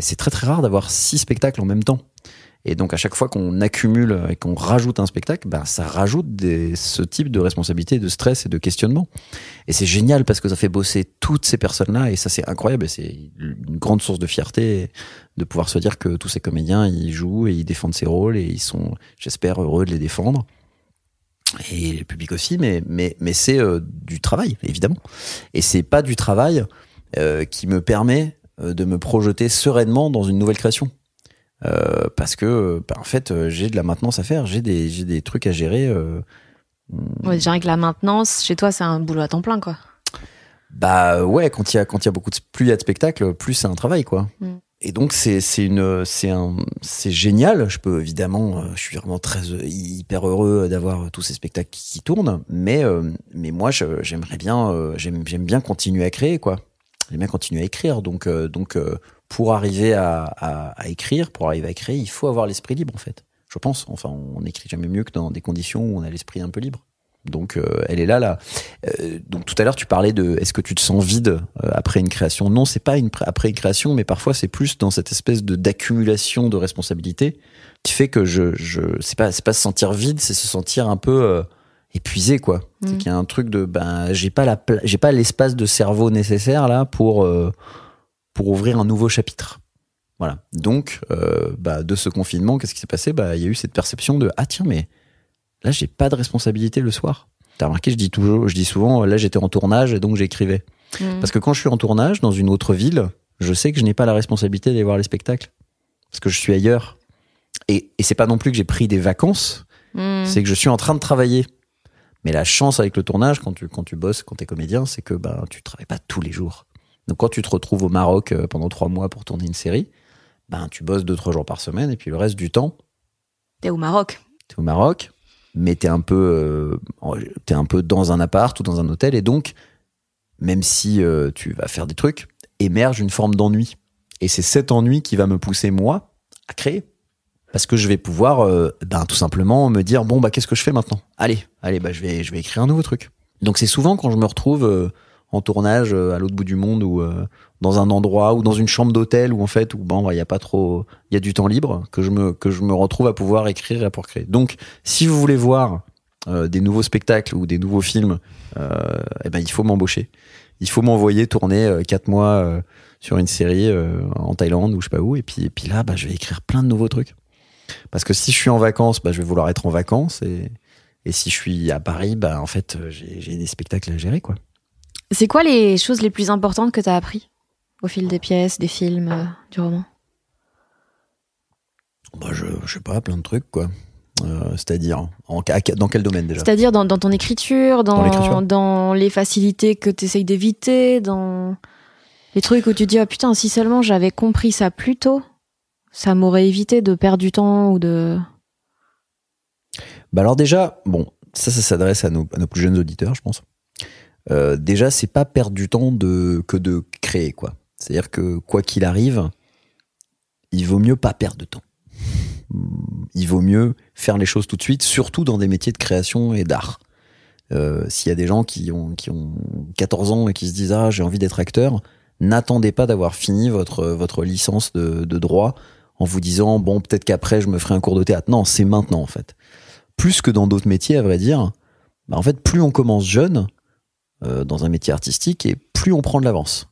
c'est très très rare d'avoir six spectacles en même temps. Et donc à chaque fois qu'on accumule et qu'on rajoute un spectacle, ben, ça rajoute des, ce type de responsabilité, de stress et de questionnement. Et c'est génial parce que ça fait bosser toutes ces personnes-là et ça c'est incroyable et c'est une grande source de fierté de pouvoir se dire que tous ces comédiens ils jouent et ils défendent ces rôles et ils sont, j'espère, heureux de les défendre. Et le public aussi, mais, mais, mais c'est euh, du travail, évidemment. Et c'est pas du travail euh, qui me permet euh, de me projeter sereinement dans une nouvelle création. Euh, parce que, bah, en fait, j'ai de la maintenance à faire, j'ai des, j'ai des trucs à gérer. euh, Ouais, déjà avec la maintenance, chez toi, c'est un boulot à temps plein, quoi. Bah ouais, quand il y a quand il y a beaucoup de plus il y a de spectacles, plus c'est un travail quoi. Mm. Et donc c'est c'est une c'est un c'est génial. Je peux évidemment, je suis vraiment très hyper heureux d'avoir tous ces spectacles qui, qui tournent, mais mais moi j'aimerais bien j'aime j'aime bien continuer à créer quoi. J'aime bien continuer à écrire. Donc euh, donc euh, pour arriver à, à à écrire, pour arriver à créer, il faut avoir l'esprit libre en fait. Je pense. Enfin, on écrit jamais mieux que dans des conditions où on a l'esprit un peu libre. Donc euh, elle est là là. Euh, donc tout à l'heure tu parlais de est-ce que tu te sens vide euh, après une création? Non, c'est pas une après une création, mais parfois c'est plus dans cette espèce de d'accumulation de responsabilités qui fait que je je c'est pas c'est pas se sentir vide, c'est se sentir un peu euh, épuisé quoi. C'est Mhm. qu'il y a un truc de ben j'ai pas la j'ai pas l'espace de cerveau nécessaire là pour euh, pour ouvrir un nouveau chapitre. Voilà. Donc euh, bah de ce confinement, qu'est-ce qui s'est passé? Bah il y a eu cette perception de ah tiens mais là j'ai pas de responsabilité le soir. T'as remarqué, je dis toujours, je dis souvent, là j'étais en tournage et donc j'écrivais. Mm. Parce que quand je suis en tournage dans une autre ville, je sais que je n'ai pas la responsabilité d'aller voir les spectacles. Parce que je suis ailleurs. Et, et c'est pas non plus que j'ai pris des vacances, Mm. c'est que je suis en train de travailler. Mais la chance avec le tournage, quand tu, quand tu bosses, quand t'es comédien, c'est que ben, tu travailles pas tous les jours. Donc quand tu te retrouves au Maroc euh, pendant trois mois pour tourner une série, ben tu bosses deux, trois jours par semaine et puis le reste du temps, T'es au Maroc. t'es au Maroc, mais t'es un peu, euh, un peu dans un appart ou dans un hôtel, et donc, même si euh, tu vas faire des trucs, émerge une forme d'ennui. Et c'est cet ennui qui va me pousser moi à créer, parce que je vais pouvoir, euh, ben tout simplement me dire bon bah qu'est-ce que je fais maintenant? Allez, allez bah je vais, je vais écrire un nouveau truc. Donc c'est souvent quand je me retrouve euh, en tournage euh, à l'autre bout du monde ou dans un endroit ou dans une chambre d'hôtel où en fait où bon il y a pas trop, il y a du temps libre que je me que je me retrouve à pouvoir écrire et à pouvoir créer. Donc si vous voulez voir des nouveaux spectacles ou des nouveaux films, eh ben il faut m'embaucher. Il faut m'envoyer tourner quatre mois sur une série en Thaïlande ou je sais pas où et puis et puis là bah je vais écrire plein de nouveaux trucs. Parce que si je suis en vacances, bah je vais vouloir être en vacances et et si je suis à Paris, bah en fait euh, j'ai des spectacles à gérer quoi. C'est quoi les choses les plus importantes que t'as appris au fil des pièces, des films, euh, du roman? Bah je je sais pas plein de trucs quoi. Euh, C'est-à-dire dans quel domaine déjà? C'est-à-dire dans, dans ton écriture, dans, Dans les facilités que tu essayes d'éviter, dans les trucs où tu dis, ah putain, si seulement j'avais compris ça plus tôt, ça m'aurait évité de perdre du temps ou de... Bah alors déjà, bon, ça, ça s'adresse à nos, plus jeunes auditeurs, je pense. Euh, déjà, c'est pas perdre du temps que de créer, quoi. C'est-à-dire que quoi qu'il arrive, il vaut mieux pas perdre de temps. Il vaut mieux faire les choses tout de suite, surtout dans des métiers de création et d'art. Euh, S'il y a des gens qui ont, qui ont 14 ans et qui se disent ah j'ai envie d'être acteur, n'attendez pas d'avoir fini votre licence de droit en vous disant bon peut-être qu'après je me ferai un cours de théâtre. Non, c'est maintenant en fait plus que dans d'autres métiers, à vrai dire, bah en fait, plus on commence jeune euh, dans un métier artistique et plus on prend de l'avance.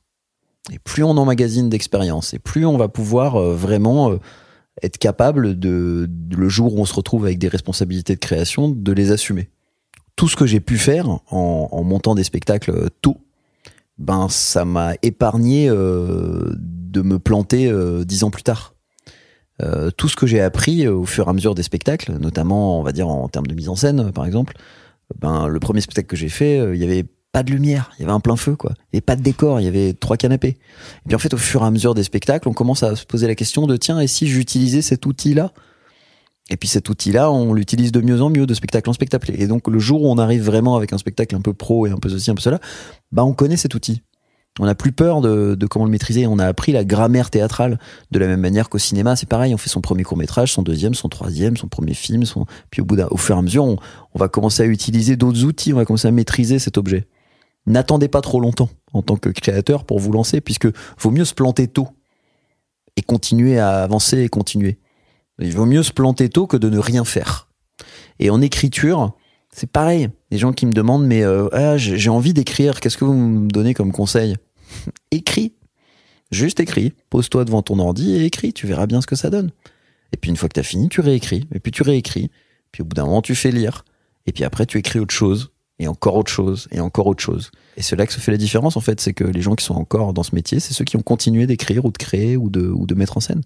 Et plus on emmagasine d'expérience et plus on va pouvoir euh, vraiment euh, être capable de, le jour où on se retrouve avec des responsabilités de création, de les assumer. Tout ce que j'ai pu faire en, montant des spectacles tôt, ben ça m'a épargné de me planter dix ans plus tard. Euh, tout ce que j'ai appris euh, au fur et à mesure des spectacles, notamment, on va dire en termes de mise en scène, par exemple, ben le premier spectacle que j'ai fait, euh, il y avait pas de lumière, il y avait un plein feu, quoi. Avait pas de décor, il y avait trois canapés. Et puis en fait, au fur et à mesure des spectacles, on commence à se poser la question de tiens, et si j'utilisais cet outil-là? Et puis cet outil-là, on l'utilise de mieux en mieux, de spectacle en spectacle. Et donc le jour où on arrive vraiment avec un spectacle un peu pro et un peu ceci, un peu cela, bah on connaît cet outil. On n'a plus peur de, comment le maîtriser. On a appris la grammaire théâtrale de la même manière qu'au cinéma. C'est pareil. On fait son premier court métrage, son deuxième, son troisième, son premier film. Son... Puis au bout d'un, fur et à mesure, on, on va commencer à utiliser d'autres outils. On va commencer à maîtriser cet objet. N'attendez pas trop longtemps en tant que créateur pour vous lancer, puisque vaut mieux se planter tôt et continuer à avancer et continuer. Il vaut mieux se planter tôt que de ne rien faire. Et en écriture, c'est pareil. Les gens qui me demandent, mais euh, ah, j'ai envie d'écrire, qu'est-ce que vous me donnez comme conseil? Écris. Juste écris. Pose-toi devant ton ordi et écris. Tu verras bien ce que ça donne. Et puis une fois que tu as fini, tu réécris. Et puis tu réécris. Puis au bout d'un moment, tu fais lire. Et puis après, tu écris autre chose. Et encore autre chose. Et encore autre chose. Et c'est là que se fait la différence, en fait. C'est que les gens qui sont encore dans ce métier, c'est ceux qui ont continué d'écrire ou de créer ou de, ou de mettre en scène.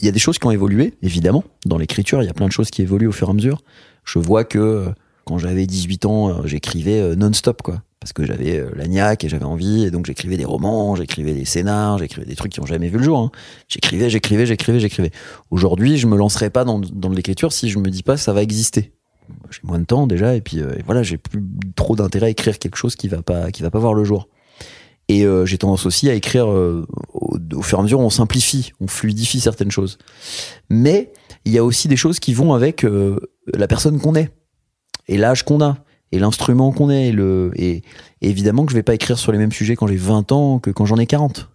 Il y a des choses qui ont évolué, évidemment. Dans l'écriture, il y a plein de choses qui évoluent au fur et à mesure. Je vois que euh, quand j'avais 18 ans, euh, j'écrivais euh, non-stop, quoi. Parce que j'avais la niaque et j'avais envie, et donc j'écrivais des romans, j'écrivais des scénars, j'écrivais des trucs qui ont jamais vu le jour. Hein. J'écrivais, j'écrivais, j'écrivais, j'écrivais. Aujourd'hui, je me lancerai pas dans, dans l'écriture si je me dis pas ça va exister. J'ai moins de temps déjà, et puis voilà, j'ai plus trop d'intérêt à écrire quelque chose qui va pas, qui va pas voir le jour. Et euh, j'ai tendance aussi à écrire euh, au, au, fur et à mesure, on simplifie, on fluidifie certaines choses. Mais il y a aussi des choses qui vont avec euh, la personne qu'on est, et l'âge qu'on a, et l'instrument qu'on est. Et, le, et, et, évidemment que je vais pas écrire sur les mêmes sujets quand j'ai 20 ans que quand j'en ai 40.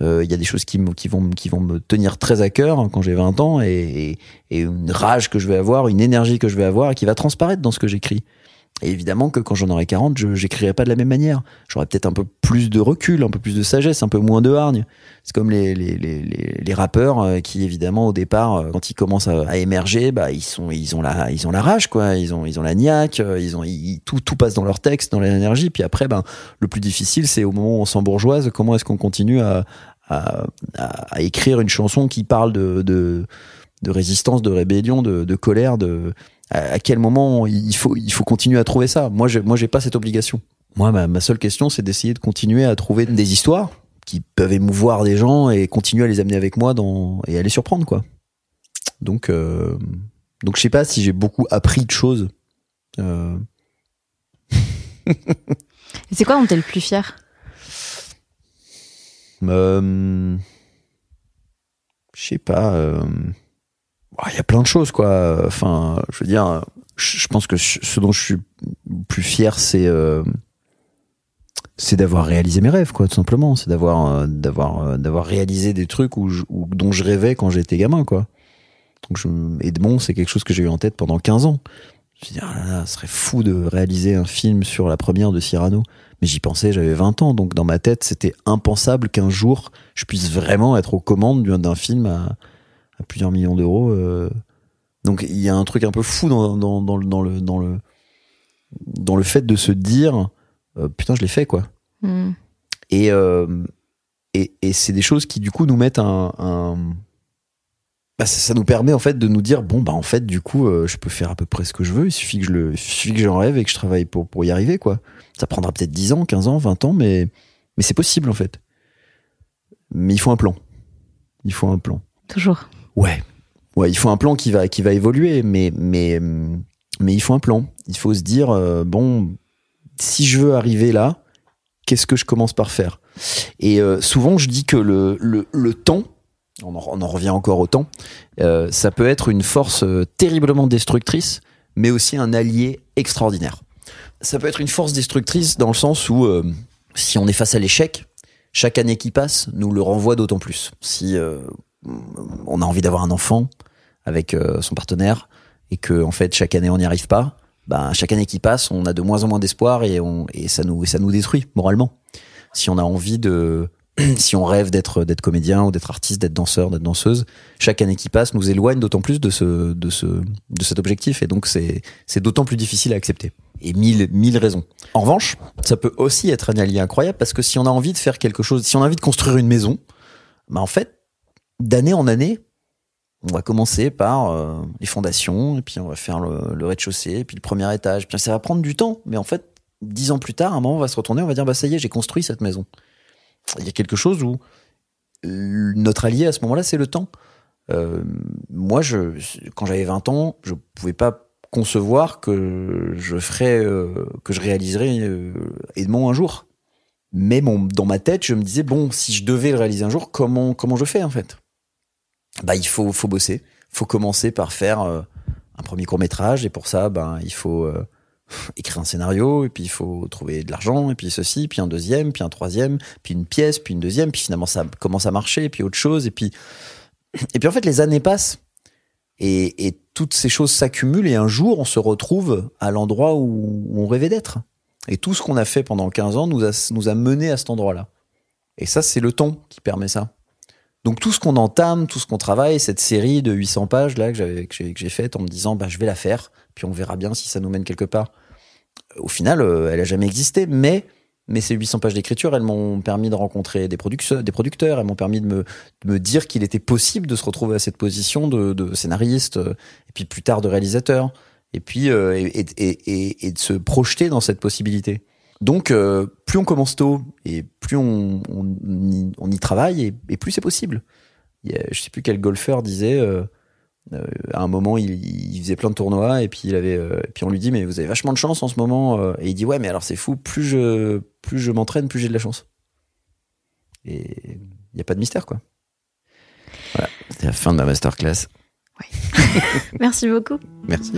Il y a des choses qui, qui, vont, qui vont me tenir très à cœur quand j'ai 20 ans, et, et une rage que je vais avoir, une énergie que je vais avoir, et qui va transparaître dans ce que j'écris. Et évidemment que quand j'en aurai 40, je j'écrirai pas de la même manière. J'aurai peut-être un peu plus de recul, un peu plus de sagesse, un peu moins de hargne. C'est comme les, les, les, les, rappeurs euh, qui évidemment au départ, euh, quand ils commencent à, émerger, bah ils sont ils ont la ils ont la rage quoi, ils ont ils ont la niaque, euh, ils ont tout tout passe dans leur texte, dans l'énergie. Puis après, ben le plus difficile, c'est au moment où on s'embourgeoise, comment est-ce qu'on continue à, à, à, écrire une chanson qui parle de, de de résistance, de rébellion, de, de colère, de à quel moment il faut, il faut continuer à trouver ça? Moi, je, moi, j'ai pas cette obligation. Moi, ma, ma seule question, c'est d'essayer de continuer à trouver des histoires qui peuvent émouvoir des gens et continuer à les amener avec moi dans, et à les surprendre, quoi. Donc, euh, donc, je sais pas si j'ai beaucoup appris de choses. Euh... c'est quoi dont t'es le plus fier? Euh, Je sais pas. Euh, il y a plein de choses quoi. Enfin je veux dire je pense que ce dont je suis plus fier c'est euh, c'est d'avoir réalisé mes rêves quoi tout simplement. C'est d'avoir euh, d'avoir euh, d'avoir réalisé des trucs où, dont je rêvais quand j'étais gamin quoi. Donc je, Edmond c'est quelque chose que j'ai eu en tête pendant 15 ans. Je veux dire ah là, ce serait fou de réaliser un film sur la première de Cyrano. Mais j'y pensais j'avais 20 ans. Donc dans ma tête c'était impensable qu'un jour je puisse vraiment être aux commandes d'un film à à plusieurs millions d'euros. Euh. Donc il y a un truc un peu fou dans, dans, dans, dans, le, dans, le, dans le fait de se dire euh, putain, je l'ai fait quoi. Mm. Et, euh, et, et c'est des choses qui du coup nous mettent un. un bah, ça, ça, nous permet en fait de nous dire bon bah en fait du coup je peux faire à peu près ce que je veux il suffit que je le il suffit que j'en rêve et que je travaille pour pour y arriver quoi ça prendra peut-être 10 ans 15 ans 20 ans mais mais c'est possible en fait mais il faut un plan il faut un plan toujours Ouais. Ouais, il faut un plan qui va, évoluer, mais, il faut un plan. Il faut se dire, euh, bon, si je veux arriver là, qu'est-ce que je commence par faire? Et euh, souvent, je dis que le, temps, on en, revient encore au temps, euh, ça peut être une force terriblement destructrice, mais aussi un allié extraordinaire. Ça peut être une force destructrice dans le sens où, si on est face à l'échec, chaque année qui passe nous le renvoie d'autant plus. Si on a envie d'avoir un enfant avec euh, son partenaire et que en fait chaque année on n'y arrive pas, ben chaque année qui passe, on a de moins en moins d'espoir et on et ça nous ça nous détruit moralement. Si on a envie de si on rêve d'être d'être comédien ou d'être artiste, d'être danseur, d'être danseuse, chaque année qui passe nous éloigne d'autant plus de ce de ce de cet objectif et donc c'est c'est d'autant plus difficile à accepter. Et mille mille raisons. En revanche, ça peut aussi être un allié incroyable parce que si on a envie de faire quelque chose, si on a envie de construire une maison, ben en fait d'année en année, on va commencer par euh, les fondations, et puis on va faire le, le rez-de-chaussée, et puis le premier étage. Ça va prendre du temps, mais en fait, dix ans plus tard, à un moment, on va se retourner, on va dire, bah ça y est, j'ai construit cette maison. Il y a quelque chose où notre allié à ce moment-là, c'est le temps. Euh, moi, je, quand j'avais 20 ans, je pouvais pas concevoir que je ferais, euh, que je réaliserais euh, Edmond un jour. Mais bon, dans ma tête, je me disais bon, si je devais le réaliser un jour, comment comment je fais en fait? Bah, il faut faut bosser, faut commencer par faire euh, un premier court métrage et pour ça, ben il faut euh, écrire un scénario. Et puis il faut trouver de l'argent. Et puis ceci, puis un deuxième, puis un troisième, puis une pièce, puis une deuxième, puis finalement ça commence à marcher. Et puis autre chose. Et puis et puis en fait les années passent. Et, et toutes ces choses s'accumulent. Et un jour on se retrouve à l'endroit où on rêvait d'être. Et tout ce qu'on a fait pendant 15 ans nous a, nous a mené à cet endroit-là. Et ça, c'est le temps qui permet ça. Donc tout ce qu'on entame, tout ce qu'on travaille, cette série de 800 pages là que j'ai faite en me disant bah je vais la faire, puis on verra bien si ça nous mène quelque part. Au final, euh, elle a jamais existé, mais mais ces 800 pages d'écriture, elles m'ont permis de rencontrer des producteurs, des producteurs, elles m'ont permis de me, dire qu'il était possible de se retrouver à cette position de, scénariste, euh, et puis plus tard de réalisateur, et puis euh, et de se projeter dans cette possibilité. Donc, euh, plus on commence tôt et plus on, on, y, on y travaille et, et plus c'est possible. Il a, je sais plus quel golfeur disait euh, euh, à un moment il, il, faisait plein de tournois et puis il avait et puis on lui dit mais vous avez vachement de chance en ce moment et il dit ouais mais alors c'est fou plus je plus je m'entraîne plus j'ai de la chance. Et il n'y a pas de mystère quoi. Voilà, c'était la fin de ma masterclass. Ouais. Merci beaucoup. Merci.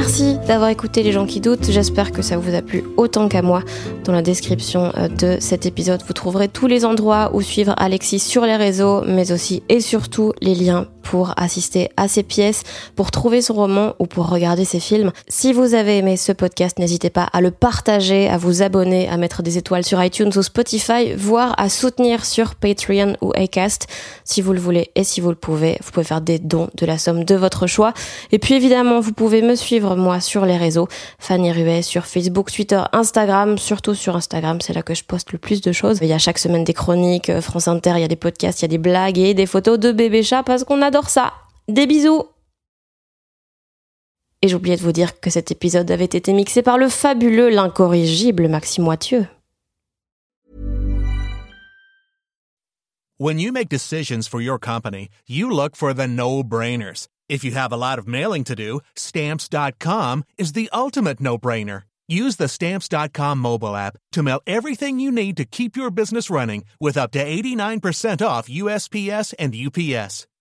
Merci d'avoir écouté les gens qui doutent. J'espère que ça vous a plu autant qu'à moi. Dans la description euh, de cet épisode, vous trouverez tous les endroits où suivre Alexis sur les réseaux, mais aussi et surtout les liens pour assister à ses pièces, pour trouver son roman ou pour regarder ses films. Si vous avez aimé ce podcast, n'hésitez pas à le partager, à vous abonner, à mettre des étoiles sur iTunes ou Spotify, voire à soutenir sur Patreon ou Acast si vous le voulez et si vous le pouvez. Vous pouvez faire des dons de la somme de votre choix. Et puis évidemment, vous pouvez me suivre moi sur les réseaux, Fanny Ruet sur Facebook, Twitter, Instagram, surtout sur Instagram, c'est là que je poste le plus de choses. Il y a chaque semaine des chroniques, euh, France Inter, il y a des podcasts, il y a des blagues et des photos de bébés chats parce qu'on adore ça. Des bisous Et j'oubliais de vous dire que cet épisode avait été mixé par le fabuleux, l'incorrigible Maxime Moitieu. When you make decisions for your company, you look for the no-brainers. If you have a lot of mailing to do, stamps.com is the ultimate no-brainer. Use the stamps.com mobile app to mail everything you need to keep your business running with up to 89% off USPS and UPS.